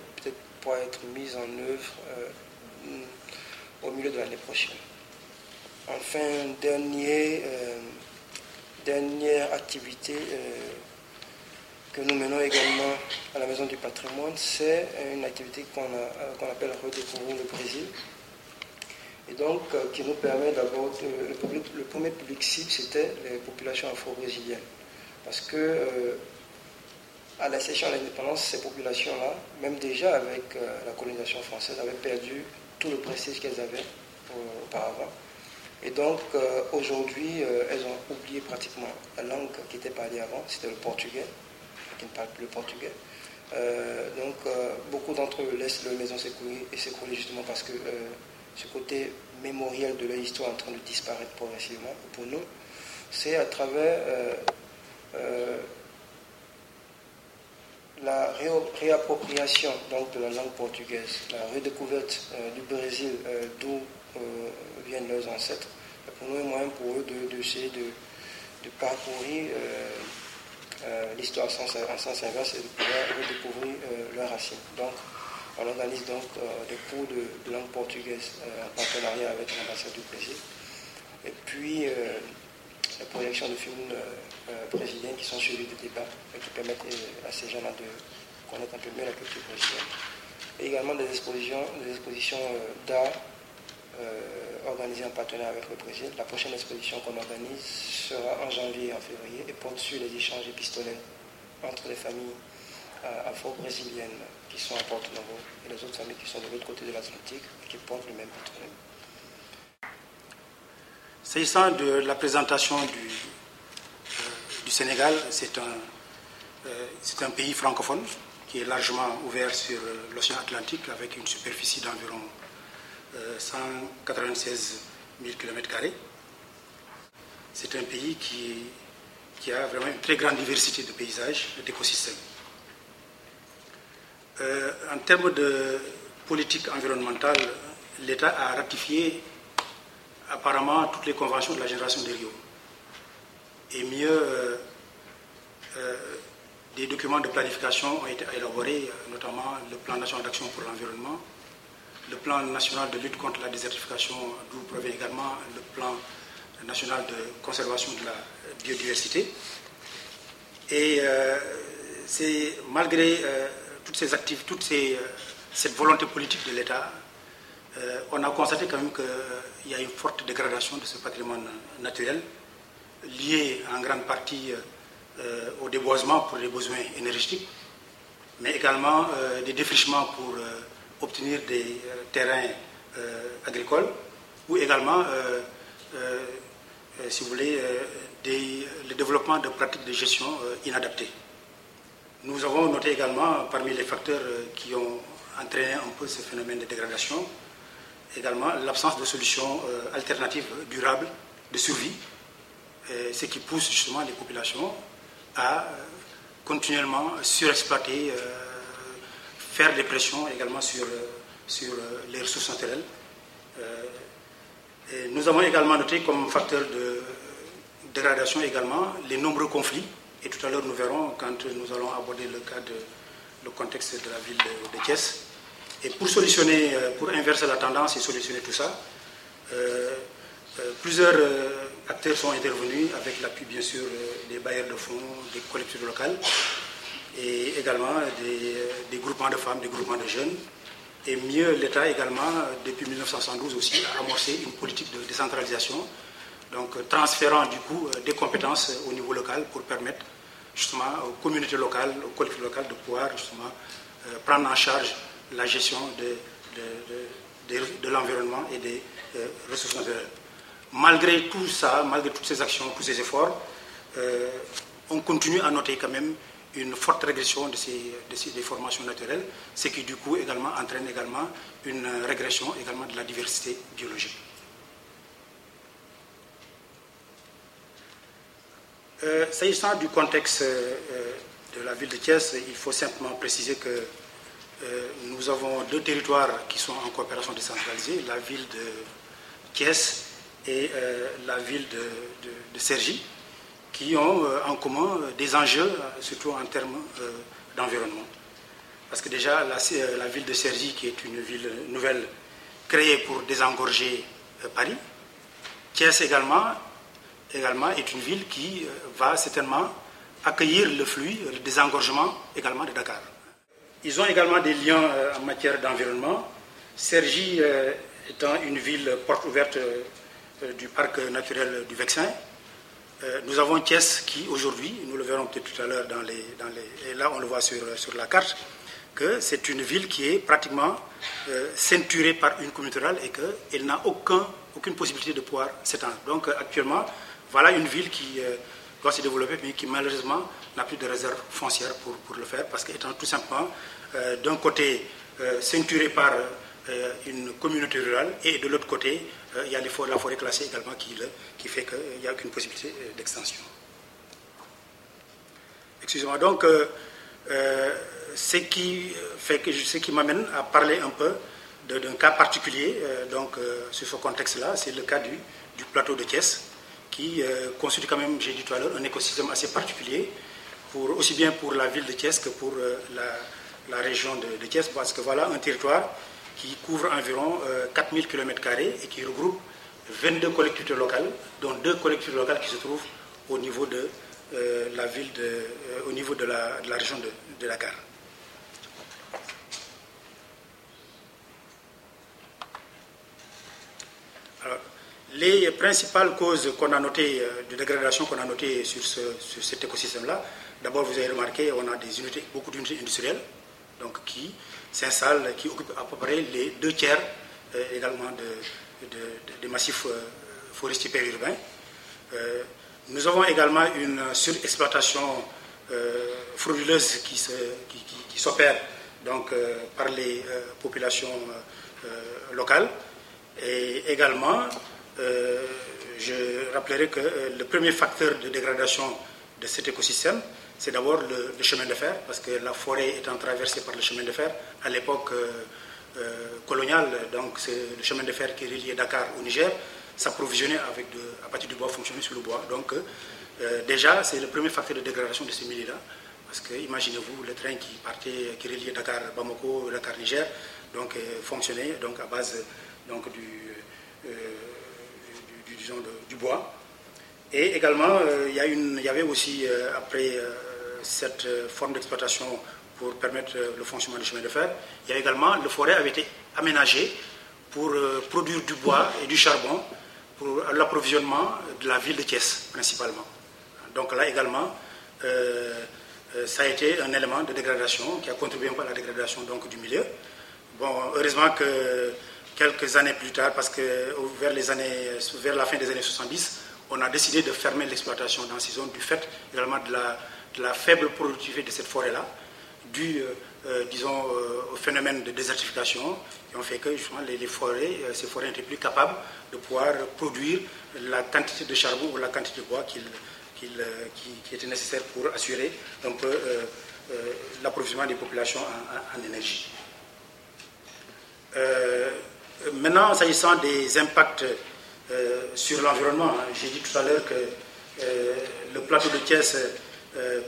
Speaker 2: peut-être être mise en œuvre euh, au milieu de l'année prochaine. Enfin, dernier, euh, dernière activité euh, que nous menons également à la Maison du patrimoine, c'est une activité qu'on appelle Redécouvrir le Brésil. Et donc, qui nous permet d'abord, le, le, premier public cible, c'était les populations afro-brésiliennes. Parce que à la session de l'indépendance, ces populations-là, même déjà avec euh, la colonisation française, avaient perdu tout le prestige qu'elles avaient euh, auparavant. Et donc euh, aujourd'hui, elles ont oublié pratiquement la langue qui était parlée avant, c'était le portugais, qui ne parle plus le portugais. donc beaucoup d'entre eux laissent leur maison s'écouler et s'écrouler justement parce que ce côté mémoriel de leur histoire est en train de disparaître progressivement. pour nous, c'est à travers la réappropriation donc, de la langue portugaise, la redécouverte euh, du Brésil euh, d'où euh, viennent leurs ancêtres, pour nous un moyen pour eux d'essayer de, de, parcourir l'histoire en sens inverse et de pouvoir redécouvrir leurs racines. Donc, on organise donc des cours de, langue portugaise en partenariat avec l'ambassade du Brésil. Et puis, la projection de films brésiliens qui sont suivis de débats et qui permettent à ces gens-là de connaître un peu mieux la culture brésilienne. Et également des expositions, des expositions d'art euh, organisée en partenariat avec le Brésil. La prochaine exposition qu'on organise sera en janvier et en février et porte sur les échanges épistolaires entre les familles euh, afro-brésiliennes qui sont à Porto Novo et les autres familles qui sont de l'autre côté de l'Atlantique et qui portent le même patronyme.
Speaker 3: S'agissant de la présentation du, euh, du Sénégal, c'est un, c'est un pays francophone qui est largement ouvert sur l'océan Atlantique avec une superficie d'environ 196 000 km. C'est un pays qui, qui, a vraiment une très grande diversité de paysages et d'écosystèmes. Euh, en termes de politique environnementale, l'État a ratifié apparemment toutes les conventions de la génération de Rio. Et mieux, euh, euh, des documents de planification ont été élaborés, notamment le plan national d'action pour l'environnement, le plan national de lutte contre la désertification, d'où provient également le plan national de conservation de la biodiversité. Et euh, malgré euh, toutes ces activités, toute euh, cette volonté politique de l'État, on a constaté quand même qu'il y a une forte dégradation de ce patrimoine naturel, lié en grande partie au déboisement pour les besoins énergétiques, mais également des défrichements pour obtenir des euh, terrains euh, agricoles ou également, euh, si vous voulez, le développement de pratiques de gestion inadaptées. Nous avons noté également, parmi les facteurs qui ont entraîné un peu ce phénomène de dégradation, également l'absence de solutions alternatives durables de survie, ce qui pousse justement les populations à continuellement surexploiter faire des pressions également sur, euh, sur euh, les ressources naturelles. Euh, nous avons également noté comme facteur de dégradation également les nombreux conflits. Et tout à l'heure, nous verrons quand nous allons aborder le cas de le contexte de la ville de, de Et pour solutionner, pour inverser la tendance et solutionner tout ça, plusieurs acteurs sont intervenus avec l'appui bien sûr des bailleurs de fonds, des collectivités locales et également des, groupements de femmes, des groupements de jeunes. Et mieux, l'État également, depuis 1972 aussi, a amorcé une politique de décentralisation, donc transférant du coup des compétences au niveau local pour permettre justement aux communautés locales, aux collectivités locales de pouvoir justement euh, prendre en charge la gestion de, de, l'environnement et des euh, ressources naturelles. Malgré tout ça, malgré toutes ces actions, tous ces efforts, euh, on continue à noter quand même une forte régression de ces, des formations naturelles, ce qui du coup également entraîne également une régression également de la diversité biologique. Euh, S'agissant du contexte euh, de la ville de Thiès, il faut simplement préciser que nous avons deux territoires qui sont en coopération décentralisée, la ville de Thiès et euh, la ville de, de, de Sergi qui ont euh, en commun euh, des enjeux, surtout en termes d'environnement. Parce que déjà, la, ville de Cergy, qui est une ville nouvelle créée pour désengorger Paris, Thiès également, également est une ville qui va certainement accueillir le flux, le désengorgement également de Dakar. Ils ont également des liens en matière d'environnement. Cergy étant une ville porte ouverte du parc naturel du Vexin, euh, nous avons Thiès qui, aujourd'hui, nous le verrons peut-être tout à l'heure dans les, dans les, Et là, on le voit sur, sur la carte, que c'est une ville qui est pratiquement euh, ceinturée par une communauté rurale et qu'elle n'a aucun, aucune possibilité de pouvoir s'étendre. Donc, euh, actuellement, voilà une ville qui doit se développer, mais qui, malheureusement, n'a plus de réserve foncière pour, pour le faire, parce qu'étant tout simplement, d'un côté, ceinturée par une communauté rurale, et de l'autre côté, euh, il y a la forêt classée également qui, fait qu'il n'y a aucune possibilité euh, d'extension. Excusez-moi. Donc, euh, ce qui, fait que, ce qui m'amène à parler un peu d'un cas particulier donc, sur ce contexte-là, c'est le cas du, plateau de Thiès, qui constitue quand même, j'ai dit tout à l'heure, un écosystème assez particulier pour, aussi bien pour la ville de Thiès que pour la, région de, de, Thiès, parce que voilà un territoire qui couvre environ 4000 km et qui regroupe 22 collectivités locales, dont deux collectivités locales qui se trouvent au niveau de la ville de, au niveau de la, région de, de Dakar. les principales causes qu'on a notées, euh, de dégradation qu'on a notées sur, cet écosystème-là, d'abord vous avez remarqué, on a des unités, beaucoup d'unités industrielles donc, qui s'installent, qui occupent à peu près les deux tiers euh, également des massifs euh, forestiers périurbains. nous avons également une surexploitation frauduleuse qui, s'opère donc, par les populations locales et également euh, je rappellerai que euh, le premier facteur de dégradation de cet écosystème, c'est d'abord le, chemin de fer, parce que la forêt étant traversée par le chemin de fer, à l'époque euh, coloniale, donc c'est le chemin de fer qui reliait Dakar au Niger, s'approvisionnait avec à partir du bois, fonctionnait sur le bois. Donc déjà, c'est le premier facteur de dégradation de ces milieux-là, parce que imaginez-vous le train qui partait, qui reliait Dakar, Bamako, Dakar, Niger, donc fonctionnait donc à base donc du du bois. Et également, euh, il, y une, il, y avait aussi, euh, après euh, cette forme d'exploitation pour permettre le fonctionnement du chemin de fer, il y a également, le forêt avait été aménagé pour produire du bois et du charbon pour l'approvisionnement de la ville de Thiès, principalement. Donc là également, ça a été un élément de dégradation qui a contribué à la dégradation donc, du milieu. Bon, heureusement que quelques années plus tard, parce que vers, les années, vers la fin des années 70, on a décidé de fermer l'exploitation dans ces zones du fait également de la, la faible productivité de cette forêt-là, dû, euh, euh, disons, euh, au phénomène de désertification, qui ont fait que les, forêts, ces forêts n'étaient plus capables de pouvoir produire la quantité de charbon ou la quantité de bois qui, était nécessaire pour assurer un peu l'approvisionnement des populations en, énergie. Maintenant, s'agissant des impacts sur l'environnement, hein, j'ai dit tout à l'heure que le plateau de Thiès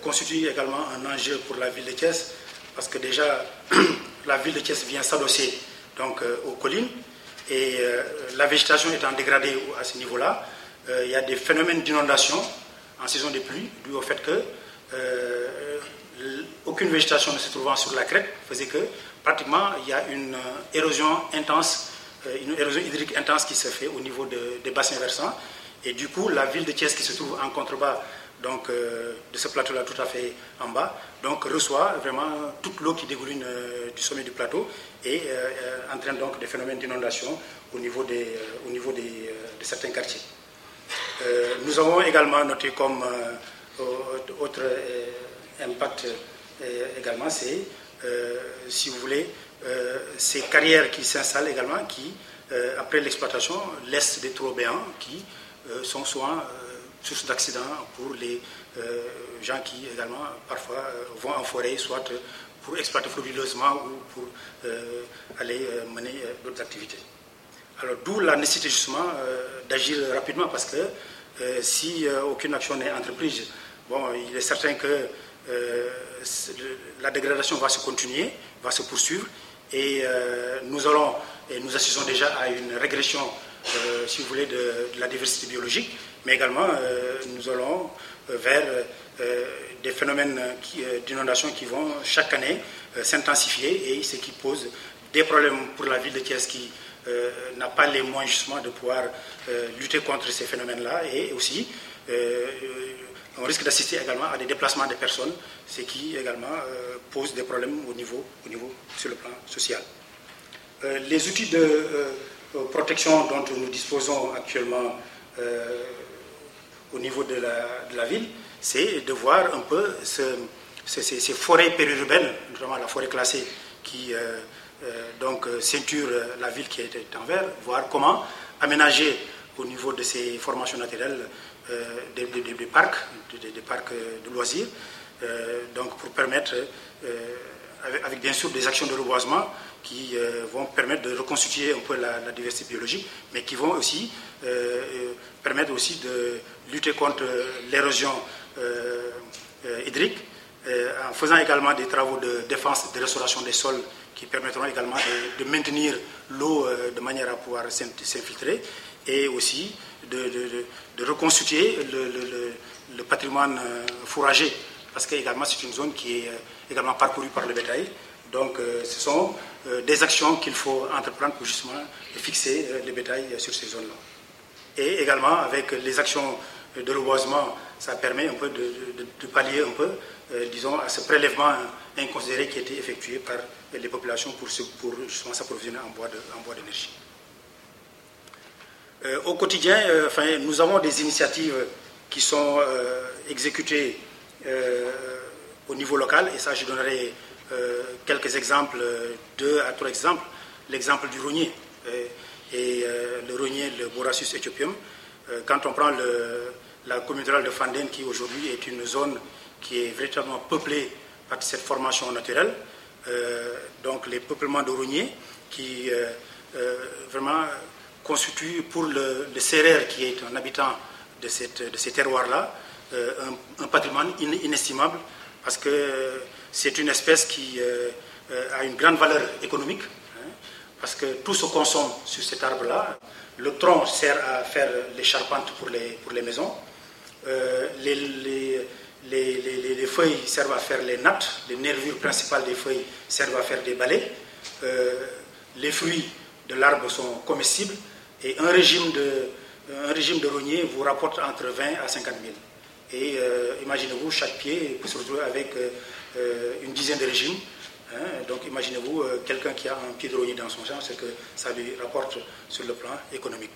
Speaker 3: constitue également un enjeu pour la ville de Thiès, parce que déjà, la ville de Thiès vient s'adosser donc, aux collines, et la végétation étant dégradée à ce niveau-là, il y a des phénomènes d'inondation en saison des pluies, dû au fait que aucune végétation ne se trouvant sur la crête faisait que pratiquement il y a une érosion intense euh, une érosion hydrique intense qui se fait au niveau des bassins versants. Et du coup, la ville de Thiès, qui se trouve en contrebas donc, euh, de ce plateau-là, tout à fait en bas, donc, reçoit vraiment toute l'eau qui dégouline euh, du sommet du plateau et entraîne donc des phénomènes d'inondation au niveau, des, au niveau de certains quartiers. nous avons également noté comme autre impact également, c'est, si vous voulez, euh, ces carrières qui s'installent également, qui, euh, après l'exploitation, laissent des trous béants qui euh, sont souvent source d'accidents pour les gens qui également parfois vont en forêt, soit pour exploiter frauduleusement ou pour aller mener d'autres activités. Alors d'où la nécessité justement d'agir rapidement parce que si aucune action n'est entreprise, bon, il est certain que la dégradation va se continuer, va se poursuivre et euh, nous allons, et nous assistons déjà à une régression, euh, si vous voulez, de, la diversité biologique, mais également euh, nous allons vers des phénomènes d'inondation qui vont chaque année s'intensifier et ce qui pose des problèmes pour la ville de Thiès qui n'a pas les moyens justement de pouvoir lutter contre ces phénomènes-là et aussi on risque d'assister également à des déplacements de personnes, ce qui également euh, pose des problèmes au niveau, au niveau sur le plan social. Euh, les outils de euh, protection dont nous disposons actuellement au niveau de la, ville, c'est de voir un peu ces, forêts périurbaines, notamment la forêt classée qui donc ceinture la ville qui est en vert, voir comment aménager au niveau de ces formations naturelles euh, des, parcs, des, parcs de loisirs, euh, donc pour permettre, euh, avec, bien sûr des actions de reboisement qui vont permettre de reconstituer un peu la, diversité biologique, mais qui vont aussi permettre aussi de lutter contre l'érosion hydrique en faisant également des travaux de défense et de restauration des sols qui permettront également de, maintenir l'eau de manière à pouvoir s'infiltrer et aussi de, reconstituer le, patrimoine fourragé parce que également c'est une zone qui est également parcourue par le bétail. Donc ce sont des actions qu'il faut entreprendre pour justement fixer les bétails sur ces zones-là. Et également avec les actions de reboisement, ça permet un peu de, pallier un peu, euh, disons, à ce prélèvement inconsidéré qui a été effectué par les populations pour, justement s'approvisionner en bois d'énergie. Euh, au quotidien, euh, enfin, nous avons des initiatives qui sont exécutées au niveau local, et ça, je donnerai quelques exemples, deux à trois exemples. L'exemple du rognier, et le rognier, le Borassus ethiopium. quand on prend la communauté de Fanden, qui aujourd'hui est une zone qui est véritablement peuplée par cette formation naturelle. Euh, donc les peuplements d'Orounier qui euh, euh, vraiment constituent pour le, le qui est un habitant de, de ces terroirs-là, un, patrimoine inestimable parce que c'est une espèce qui a une grande valeur économique hein, parce que tout se consomme sur cet arbre-là. Le tronc sert à faire les charpentes pour les, pour les maisons. Euh, les, les, feuilles servent à faire les nattes, les nervures principales des feuilles servent à faire des balais. Euh, les fruits de l'arbre sont comestibles et un régime de, un régime de rognier vous rapporte entre 20 à 50 000. Et euh, imaginez-vous, chaque pied peut se retrouver avec une dizaine de régimes. Hein. donc imaginez-vous quelqu'un qui a un pied de rognier dans son champ, c'est que ça lui rapporte sur le plan économique.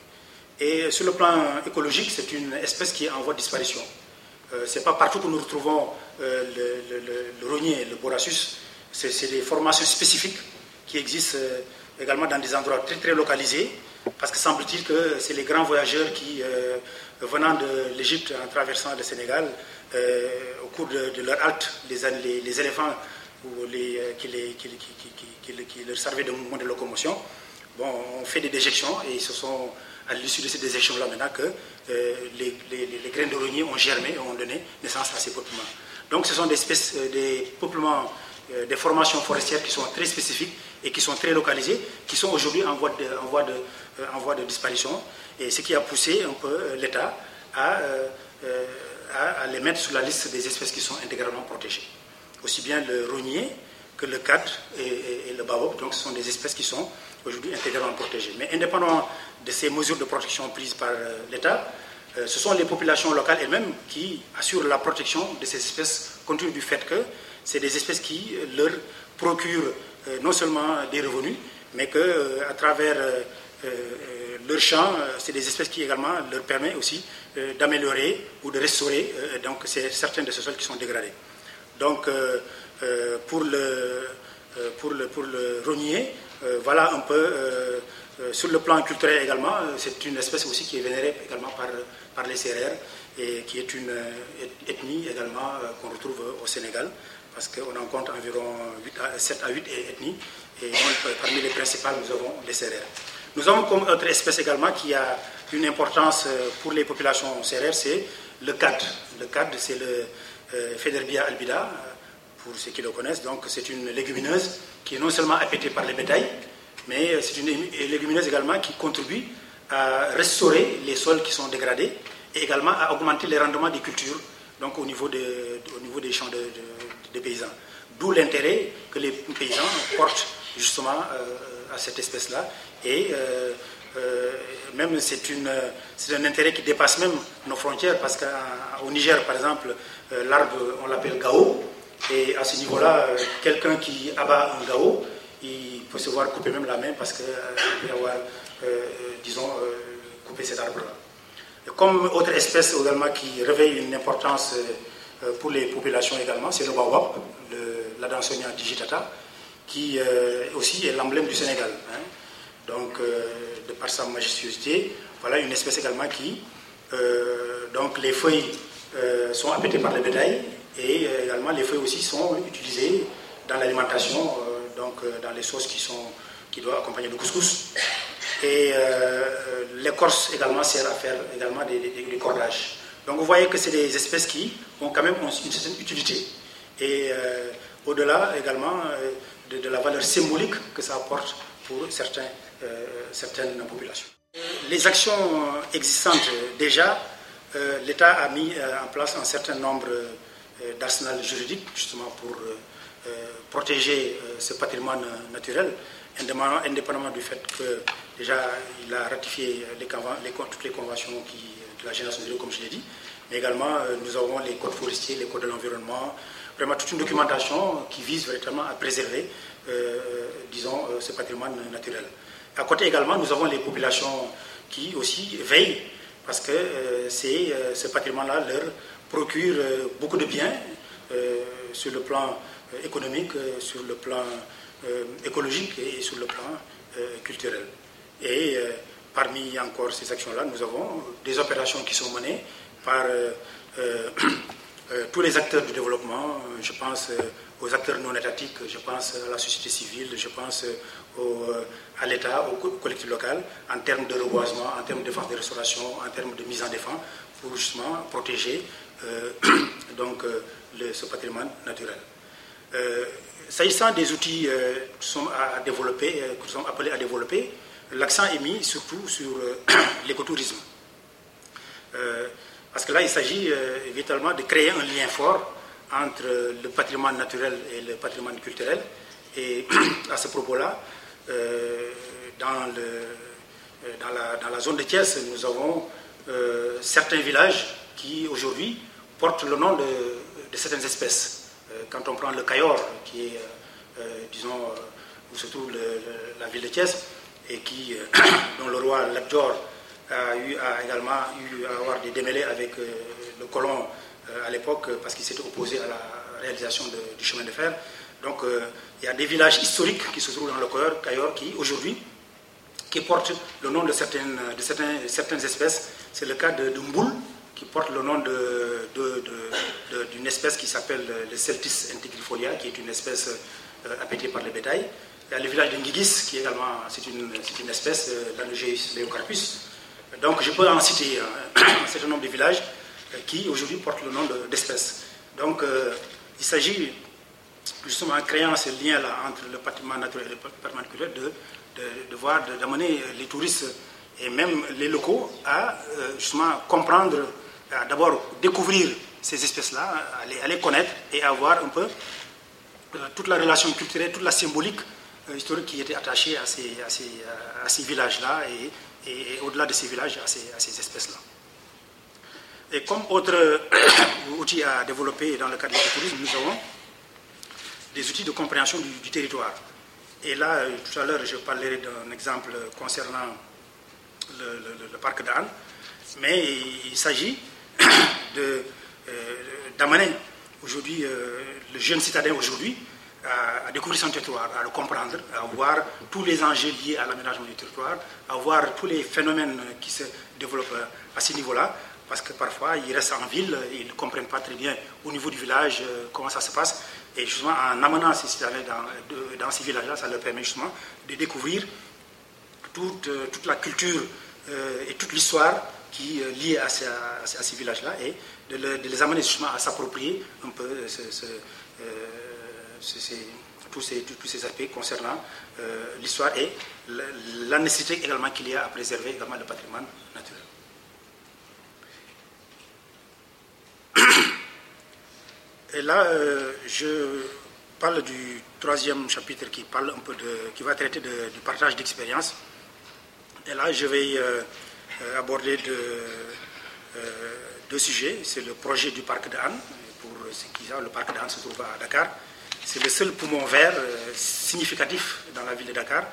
Speaker 3: Et sur le plan écologique, c'est une espèce qui est en voie de disparition. Euh, ce n'est pas partout que nous retrouvons euh, le, rognier, le borassus. C'est des formations spécifiques qui existent euh, également dans des endroits très, très localisés, parce que semble-t-il que c'est les grands voyageurs qui, venant de l'Égypte en traversant le Sénégal, cours de, leur halte, les, les, éléphants les, qui, leur servaient de moyen de locomotion, bon, ont fait des déjections et se sont à l'issue de ces déjections-là maintenant que euh, les, graines d'oignier ont germé et ont donné naissance à ces peuplements. Donc ce sont des, espèces, euh, des peuplements, euh, des formations forestières qui sont très spécifiques et qui sont très localisées, qui sont aujourd'hui en voie de disparition, et ce qui a poussé un peu l'État à, à, les mettre sur la liste des espèces qui sont intégralement protégées. Aussi bien le rognier que le cadre et, le baobab, donc ce sont des espèces qui sont aujourd'hui intégralement protégées. Mais indépendamment de ces mesures de protection prises par euh, l'État, euh, ce sont les populations locales elles-mêmes qui assurent la protection de ces espèces, compte tenu du fait que c'est des espèces qui euh, leur procurent non seulement des revenus, mais que à travers leur champ, c'est des espèces qui également leur permettent aussi d'améliorer ou de restaurer donc certains de ces sols qui sont dégradés. Donc pour le pour le pour le rognier, voilà un peu euh, sur le plan culturel également, euh, c'est une espèce aussi qui est vénérée également par, par les CRR et qui est une euh, ethnie également qu'on retrouve au Sénégal parce qu'on en compte environ 7 à 8 ethnies et parmi les principales nous avons les CRR. Nous avons comme autre espèce également qui a une importance pour les populations CRR, c'est le cadre. Le cadre, c'est le Federbia albida, pour ceux qui le connaissent. Donc c'est une légumineuse qui est non seulement appétée par les bétails, mais c'est une légumineuse également qui contribue à restaurer les sols qui sont dégradés et également à augmenter les rendements des cultures donc au niveau, de, au niveau des champs des paysans. D'où l'intérêt que les paysans portent justement euh, à cette espèce-là. Et euh, euh, même c'est un intérêt qui dépasse même nos frontières parce qu'au Niger, par exemple, l'arbre, on l'appelle gao. Et à ce niveau-là, quelqu'un qui abat un gao, il peut se voir couper même la main parce qu'il euh, peut avoir, euh, euh, disons, coupé cet arbre-là. Comme autre espèce également qui réveille une importance pour les populations également, c'est le baobab, la dansonia digitata, qui aussi est l'emblème du Sénégal. Hein. Donc, de par sa majestuosité, voilà une espèce également qui, donc les feuilles sont appétées par les bétails et également les feuilles aussi sont utilisées dans l'alimentation donc euh, dans les sauces qui, sont, qui doivent accompagner le couscous. Et euh, l'écorce également sert à faire également des, des, cordages. Donc vous voyez que c'est des espèces qui ont quand même une certaine utilité et au-delà également de, la valeur symbolique que ça apporte pour certains, certaines populations. Les actions existantes déjà, l'État a mis en place un certain nombre d'arsenals juridiques justement pour protéger ce patrimoine naturel indépendamment du fait que déjà il a ratifié toutes les conventions de la génération de comme je l'ai dit, mais également euh, nous avons les codes forestiers, les codes de l'environnement, vraiment toute une documentation qui vise véritablement à préserver, euh, disons, euh, ce patrimoine naturel. À côté également, nous avons les populations qui aussi veillent parce que ce patrimoine-là leur procure beaucoup de biens sur le plan économique, sur le plan euh, écologique et sur le plan euh, culturel. Et euh, parmi encore ces actions-là, nous avons des opérations qui sont menées par tous les acteurs du développement. Je pense aux acteurs non étatiques, je pense à la société civile, je pense à l'État, aux collectivités locales, en termes de reboisement, en termes de défense de restauration, en termes de mise en défense, pour justement protéger ce patrimoine naturel. S'agissant des outils euh, qui sont à développer, euh, sont appelés à développer, l'accent est mis surtout sur euh, l'écotourisme. Parce que là, il s'agit évidemment de créer un lien fort entre le patrimoine naturel et le patrimoine culturel. Et à ce propos-là, dans, dans, la, zone de Thiès, nous avons certains villages qui aujourd'hui portent le nom de certaines espèces. Euh, quand on prend le Cayor, qui est, euh, euh, disons, ou surtout la ville de Thiès, et qui, dont le roi Labdor a, également eu à avoir des démêlés avec le colon à l'époque parce qu'il s'était opposé à la réalisation du chemin de fer. Donc il y a des villages historiques qui se trouvent dans le Cayor qui aujourd'hui qui portent le nom de certaines, de certaines, espèces. C'est le cas de, de qui porte le nom d'une espèce qui s'appelle le Celtis integrifolia, qui est une espèce euh, appétée par le bétail. Il y a le village de Ngigis, qui est également c'est une, une, espèce euh, Leocarpus. Donc je peux en citer un, certain nombre de villages euh, qui aujourd'hui portent le nom d'espèces. Donc euh, il s'agit justement en créant ce lien-là entre le patrimoine naturel et le patrimoine culturel de, de, voir, d'amener les touristes et même les locaux à justement comprendre d'abord découvrir ces espèces-là, à les, connaître et à voir un peu euh, toute la relation culturelle, toute la symbolique euh, historique qui était attachée à ces, à ces, villages-là et, et, au-delà de ces villages, à ces, ces espèces-là. Et comme autre outil à développer dans le cadre du tourisme, nous avons des outils de compréhension du, territoire. Et là, euh, tout à l'heure, je parlerai d'un exemple concernant le, parc d'Anne, mais il s'agit Euh, d'amener aujourd'hui euh, le jeune citadin aujourd'hui à, découvrir son territoire, à le comprendre, à voir tous les enjeux liés à l'aménagement du territoire, à voir tous les phénomènes qui se développent à ce niveau-là, parce que parfois ils restent en ville, ils ne comprennent pas très bien au niveau du village euh, comment ça se passe. Et justement, en amenant ces citadins dans, ces villages-là, ça leur permet justement de découvrir toute, la culture et toute l'histoire qui est euh, lié à, ces villages-là et de, les amener justement à s'approprier un peu euh, tous, ces, aspects concernant euh, l'histoire et la, nécessité également qu'il y a à préserver le patrimoine naturel. Et là, je parle du troisième chapitre qui, parle un peu de, qui va traiter du partage d'expérience. Et là, je vais euh, aborder euh, deux, sujets. C'est le projet du parc d'Anne. Pour ce qui le parc d'Anne se trouve à Dakar. C'est le seul poumon vert euh, significatif dans la ville de Dakar.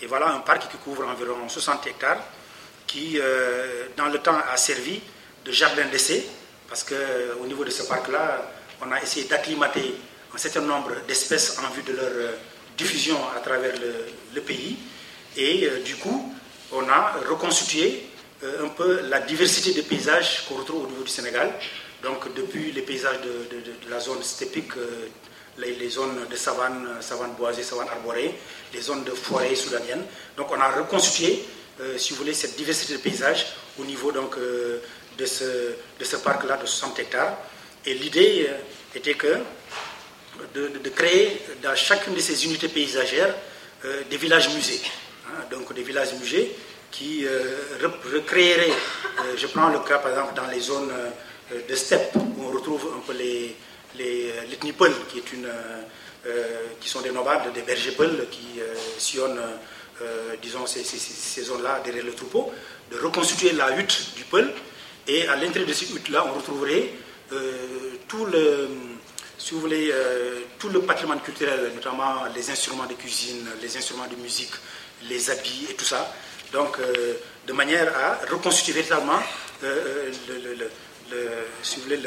Speaker 3: Et voilà un parc qui couvre environ 60 hectares, qui, dans le temps, a servi de jardin d'essai, parce qu'au niveau de ce parc-là, on a essayé d'acclimater un certain nombre d'espèces en vue de leur diffusion à travers le, pays. Et du coup, on a reconstitué euh, un peu la diversité des paysages qu'on retrouve au niveau du Sénégal. Donc depuis les paysages de, la zone stépique, euh, les, zones de savane, savane boisée, savane arborée, les zones de forêt soudanienne. Donc on a reconstitué, euh, si vous voulez, cette diversité de paysages au niveau donc, de ce, de ce parc-là de 60 hectares. Et l'idée était que de, créer dans chacune de ces unités paysagères des villages musées. Hein, donc des villages musées qui recréeraient, je prends le cas par exemple dans les zones de steppe où on retrouve un peu les, l'ethnie Peul, qui, est une, qui sont des nomades, des bergers Peul, qui sillonnent disons, ces, zones-là derrière le troupeau, de reconstituer la hutte du Peul. Et à l'intérieur de cette hutte-là, on retrouverait tout le, si vous voulez, euh, tout le patrimoine culturel, notamment les instruments de cuisine, les instruments de musique, les habits et tout ça. Donc, euh, de manière à reconstituer véritablement euh, le, si vous voulez,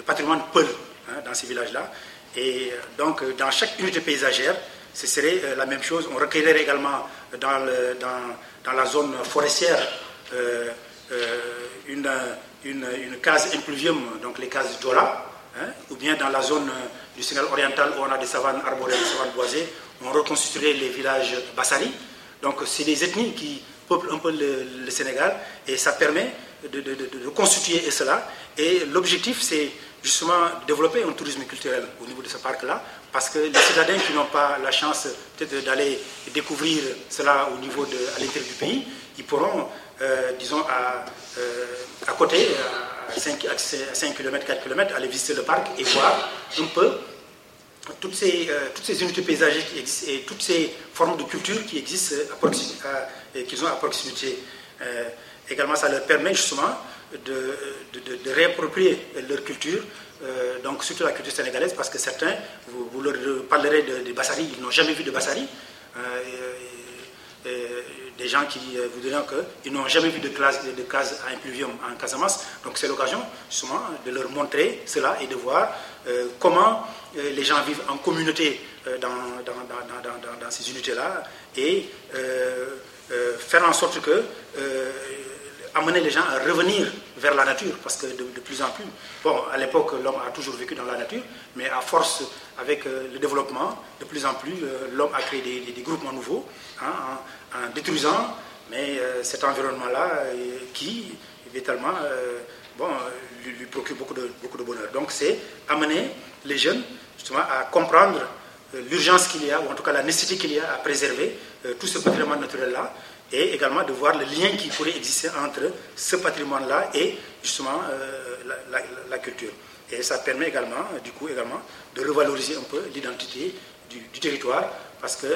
Speaker 3: le, patrimoine Peul hein, dans ces villages-là. Et donc, dans chaque unité paysagère, ce serait la même chose. On recueillerait également dans, dans, la zone forestière une, une, case impluvium, donc les cases Djola, Hein, ou bien dans la zone euh, du Sénégal oriental où on a des savanes arborées, des savanes boisées, on reconstituerait les villages Bassari. Donc c'est des ethnies qui peuplent un peu le, Sénégal et ça permet de, de, constituer cela. Et l'objectif c'est justement développer un tourisme culturel au niveau de ce parc-là, parce que les citadins qui n'ont pas la chance peut-être d'aller découvrir cela au niveau de, à l'intérieur du pays, ils pourront, euh, disons, à, euh, à côté, à 5, 5 km, 4 km, aller visiter le parc et voir un peu toutes ces, euh, toutes ces unités paysagères et toutes ces formes de culture qui existent et qu'ils ont à proximité. également, ça leur permet justement de, réapproprier leur culture, donc surtout la culture sénégalaise, parce que certains, vous, leur parlerez de, de Bassari, ils n'ont jamais vu de Bassari des gens qui euh, vous diront qu'ils n'ont jamais vu de, classe, de case à impluvium en Casamance. Donc c'est l'occasion justement de leur montrer cela et de voir euh, comment euh, les gens vivent en communauté dans, ces unités-là et faire en sorte que amener les gens à revenir vers la nature, parce que de, plus en plus, bon, à l'époque, l'homme a toujours vécu dans la nature, mais à force, avec le développement, de plus en plus, l'homme a créé des, groupements nouveaux, hein, en détruisant mais euh, cet environnement-là euh, qui, évidemment, euh, bon, lui, procure beaucoup de, beaucoup de bonheur. Donc c'est amener les jeunes justement à comprendre l'urgence qu'il y a, ou en tout cas la nécessité qu'il y a à préserver tout ce patrimoine naturel-là, et également de voir le lien qui pourrait exister entre ce patrimoine-là et justement la, culture. Et ça permet également, du coup, également, de revaloriser un peu l'identité du, territoire, parce que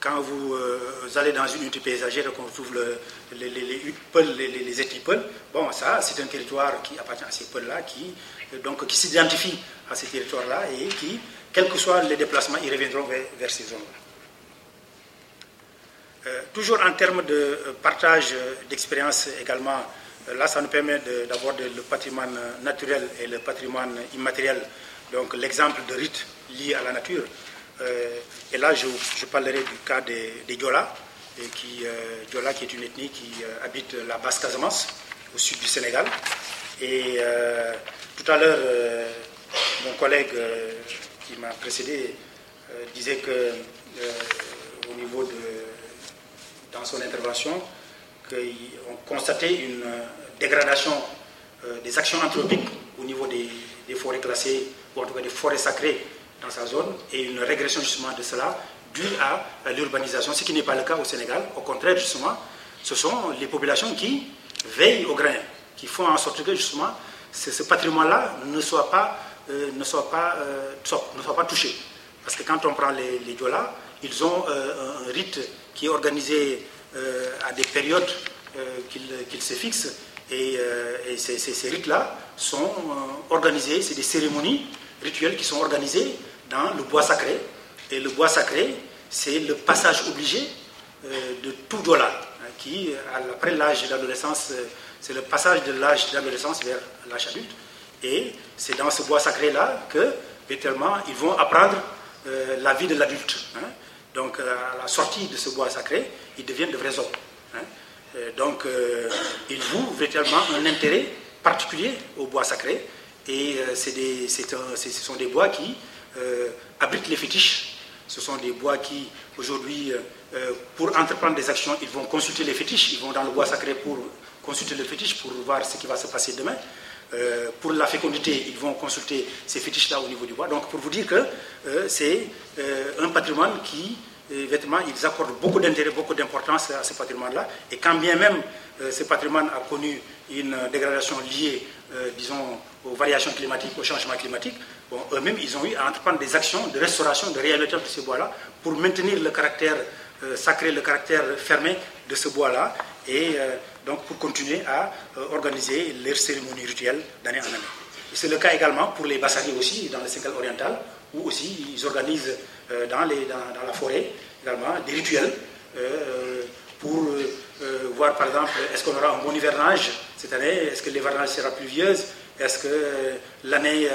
Speaker 3: quand vous, euh, allez dans une unité paysagère et qu'on trouve les, les, les, bon, ça, c'est un territoire qui appartient à ces peuls-là, qui, euh, donc, qui s'identifie à ces territoires-là et qui, quels que soient les déplacements, ils reviendront vers, ces zones-là. Euh, toujours en termes de partage d'expérience également, là, ça nous permet d'avoir le patrimoine naturel et le patrimoine immatériel. Donc, l'exemple de rites liés à la nature. Euh, et là, je, parlerai du cas des, des Diola, qui, euh, qui est une ethnie qui euh, habite la basse Casamance, au sud du Sénégal. Et tout à l'heure, mon collègue qui m'a précédé disait que au niveau de dans son intervention qu'on constatait une dégradation des actions anthropiques au niveau des, forêts classées ou en tout cas des forêts sacrées dans sa zone et une régression justement de cela due à l'urbanisation, ce qui n'est pas le cas au Sénégal. Au contraire, justement, ce sont les populations qui veillent au grain, qui font en sorte que justement ce, patrimoine-là ne soit pas, euh, ne, soit pas, euh, ne soit pas touché. Parce que quand on prend les, les Diola, ils ont euh, un rite qui est organisé à des périodes qu'ils se fixent. Et, et ces, rites-là sont organisés, c'est des cérémonies rituelles qui sont organisées dans le bois sacré. Et le bois sacré, c'est le passage obligé euh, de tout dollar, hein, qui, après l'âge d'adolescence, euh, c'est le passage de l'âge d'adolescence vers l'âge adulte. Et c'est dans ce bois sacré-là que, virtuellement, ils vont apprendre euh, la vie de l'adulte. Hein. Donc, à la sortie de ce bois sacré, ils deviennent de vrais hommes. Hein. donc, ils vouent véritablement un intérêt particulier au bois sacré. Et des, ce sont des bois qui euh, abritent les fétiches. Ce sont des bois qui, aujourd'hui, euh, euh, pour entreprendre des actions, ils vont consulter les fétiches. Ils vont dans le bois sacré pour consulter les fétiches, pour voir ce qui va se passer demain. Pour la fécondité, ils vont consulter ces fétiches-là au niveau du bois. Donc pour vous dire que c'est un patrimoine qui, vêtements, ils accordent beaucoup d'intérêt, beaucoup d'importance à ce patrimoine-là. Et quand bien même ce patrimoine a connu une dégradation liée, disons, aux variations climatiques, au changement climatique, bon, eux-mêmes, ils ont eu à entreprendre des actions de restauration, de réhabilitation de ces bois-là pour maintenir le caractère sacré, le caractère fermé de ce bois-là et donc pour continuer à euh, organiser leurs cérémonies rituelles d'année en année. C'est le cas également pour les Bassari aussi, dans le Sénégal oriental, où aussi ils organisent euh, dans, la forêt également des rituels euh, pour voir par exemple est-ce qu'on aura un bon hivernage cette année, est-ce que l'hivernage sera pluvieuse, est-ce que l'année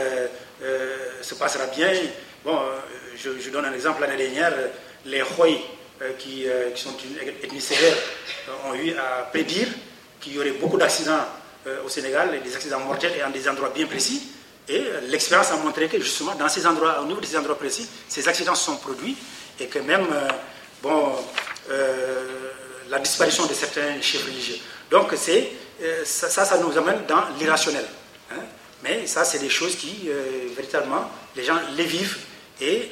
Speaker 3: se passera bien? Bon, je, donne un exemple, l'année dernière, les euh, qui, euh, qui, sont une ethnie sévère euh, ont eu à prédire qu'il y aurait beaucoup d'accidents au Sénégal, des accidents mortels et en des endroits bien précis. Et l'expérience a montré que justement, dans ces endroits, au niveau de ces endroits précis, ces accidents sont produits et que même, bon, la disparition de certains chefs religieux. Donc, ça, ça, nous amène dans l'irrationnel. Hein. Mais ça, c'est des choses qui, véritablement, les gens les vivent et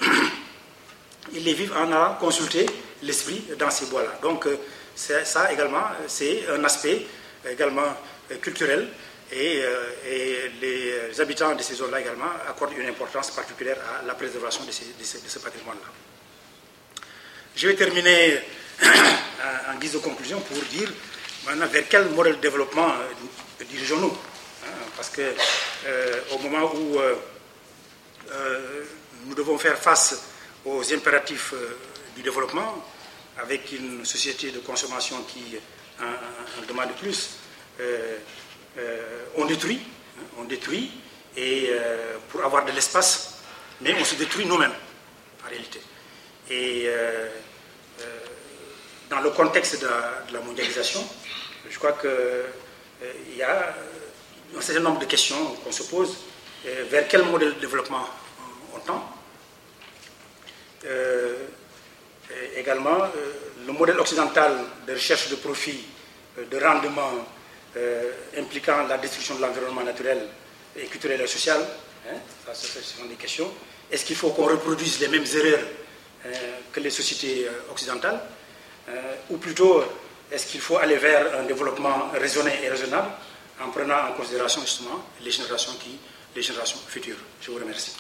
Speaker 3: ils les vivent en allant consulter l'esprit dans ces bois-là. Donc euh, ça également, c'est un aspect également euh, culturel et, euh, les habitants de ces zones-là également accordent une importance particulière à la préservation de, ce patrimoine-là. Je vais terminer en guise de conclusion pour dire maintenant vers quel modèle de développement dirigeons-nous. Hein, parce que au moment où nous devons faire face aux impératifs du développement, avec une société de consommation qui en, demande plus, euh, euh, on détruit, hein, on détruit, et euh, pour avoir de l'espace, mais on se détruit nous-mêmes, en réalité. Et dans le contexte de la, mondialisation, je crois qu'il y a un certain nombre de questions qu'on se pose. vers quel modèle de développement on tend également, euh, le modèle occidental de recherche de profit, euh, de rendement euh, impliquant la destruction de l'environnement naturel et culturel et social, hein, ce sont des questions. Est-ce qu'il faut qu'on reproduise les mêmes erreurs que les sociétés occidentales Ou plutôt, est-ce qu'il faut aller vers un développement raisonné et raisonnable en prenant en considération justement les générations, qui, les générations futures? Je vous remercie.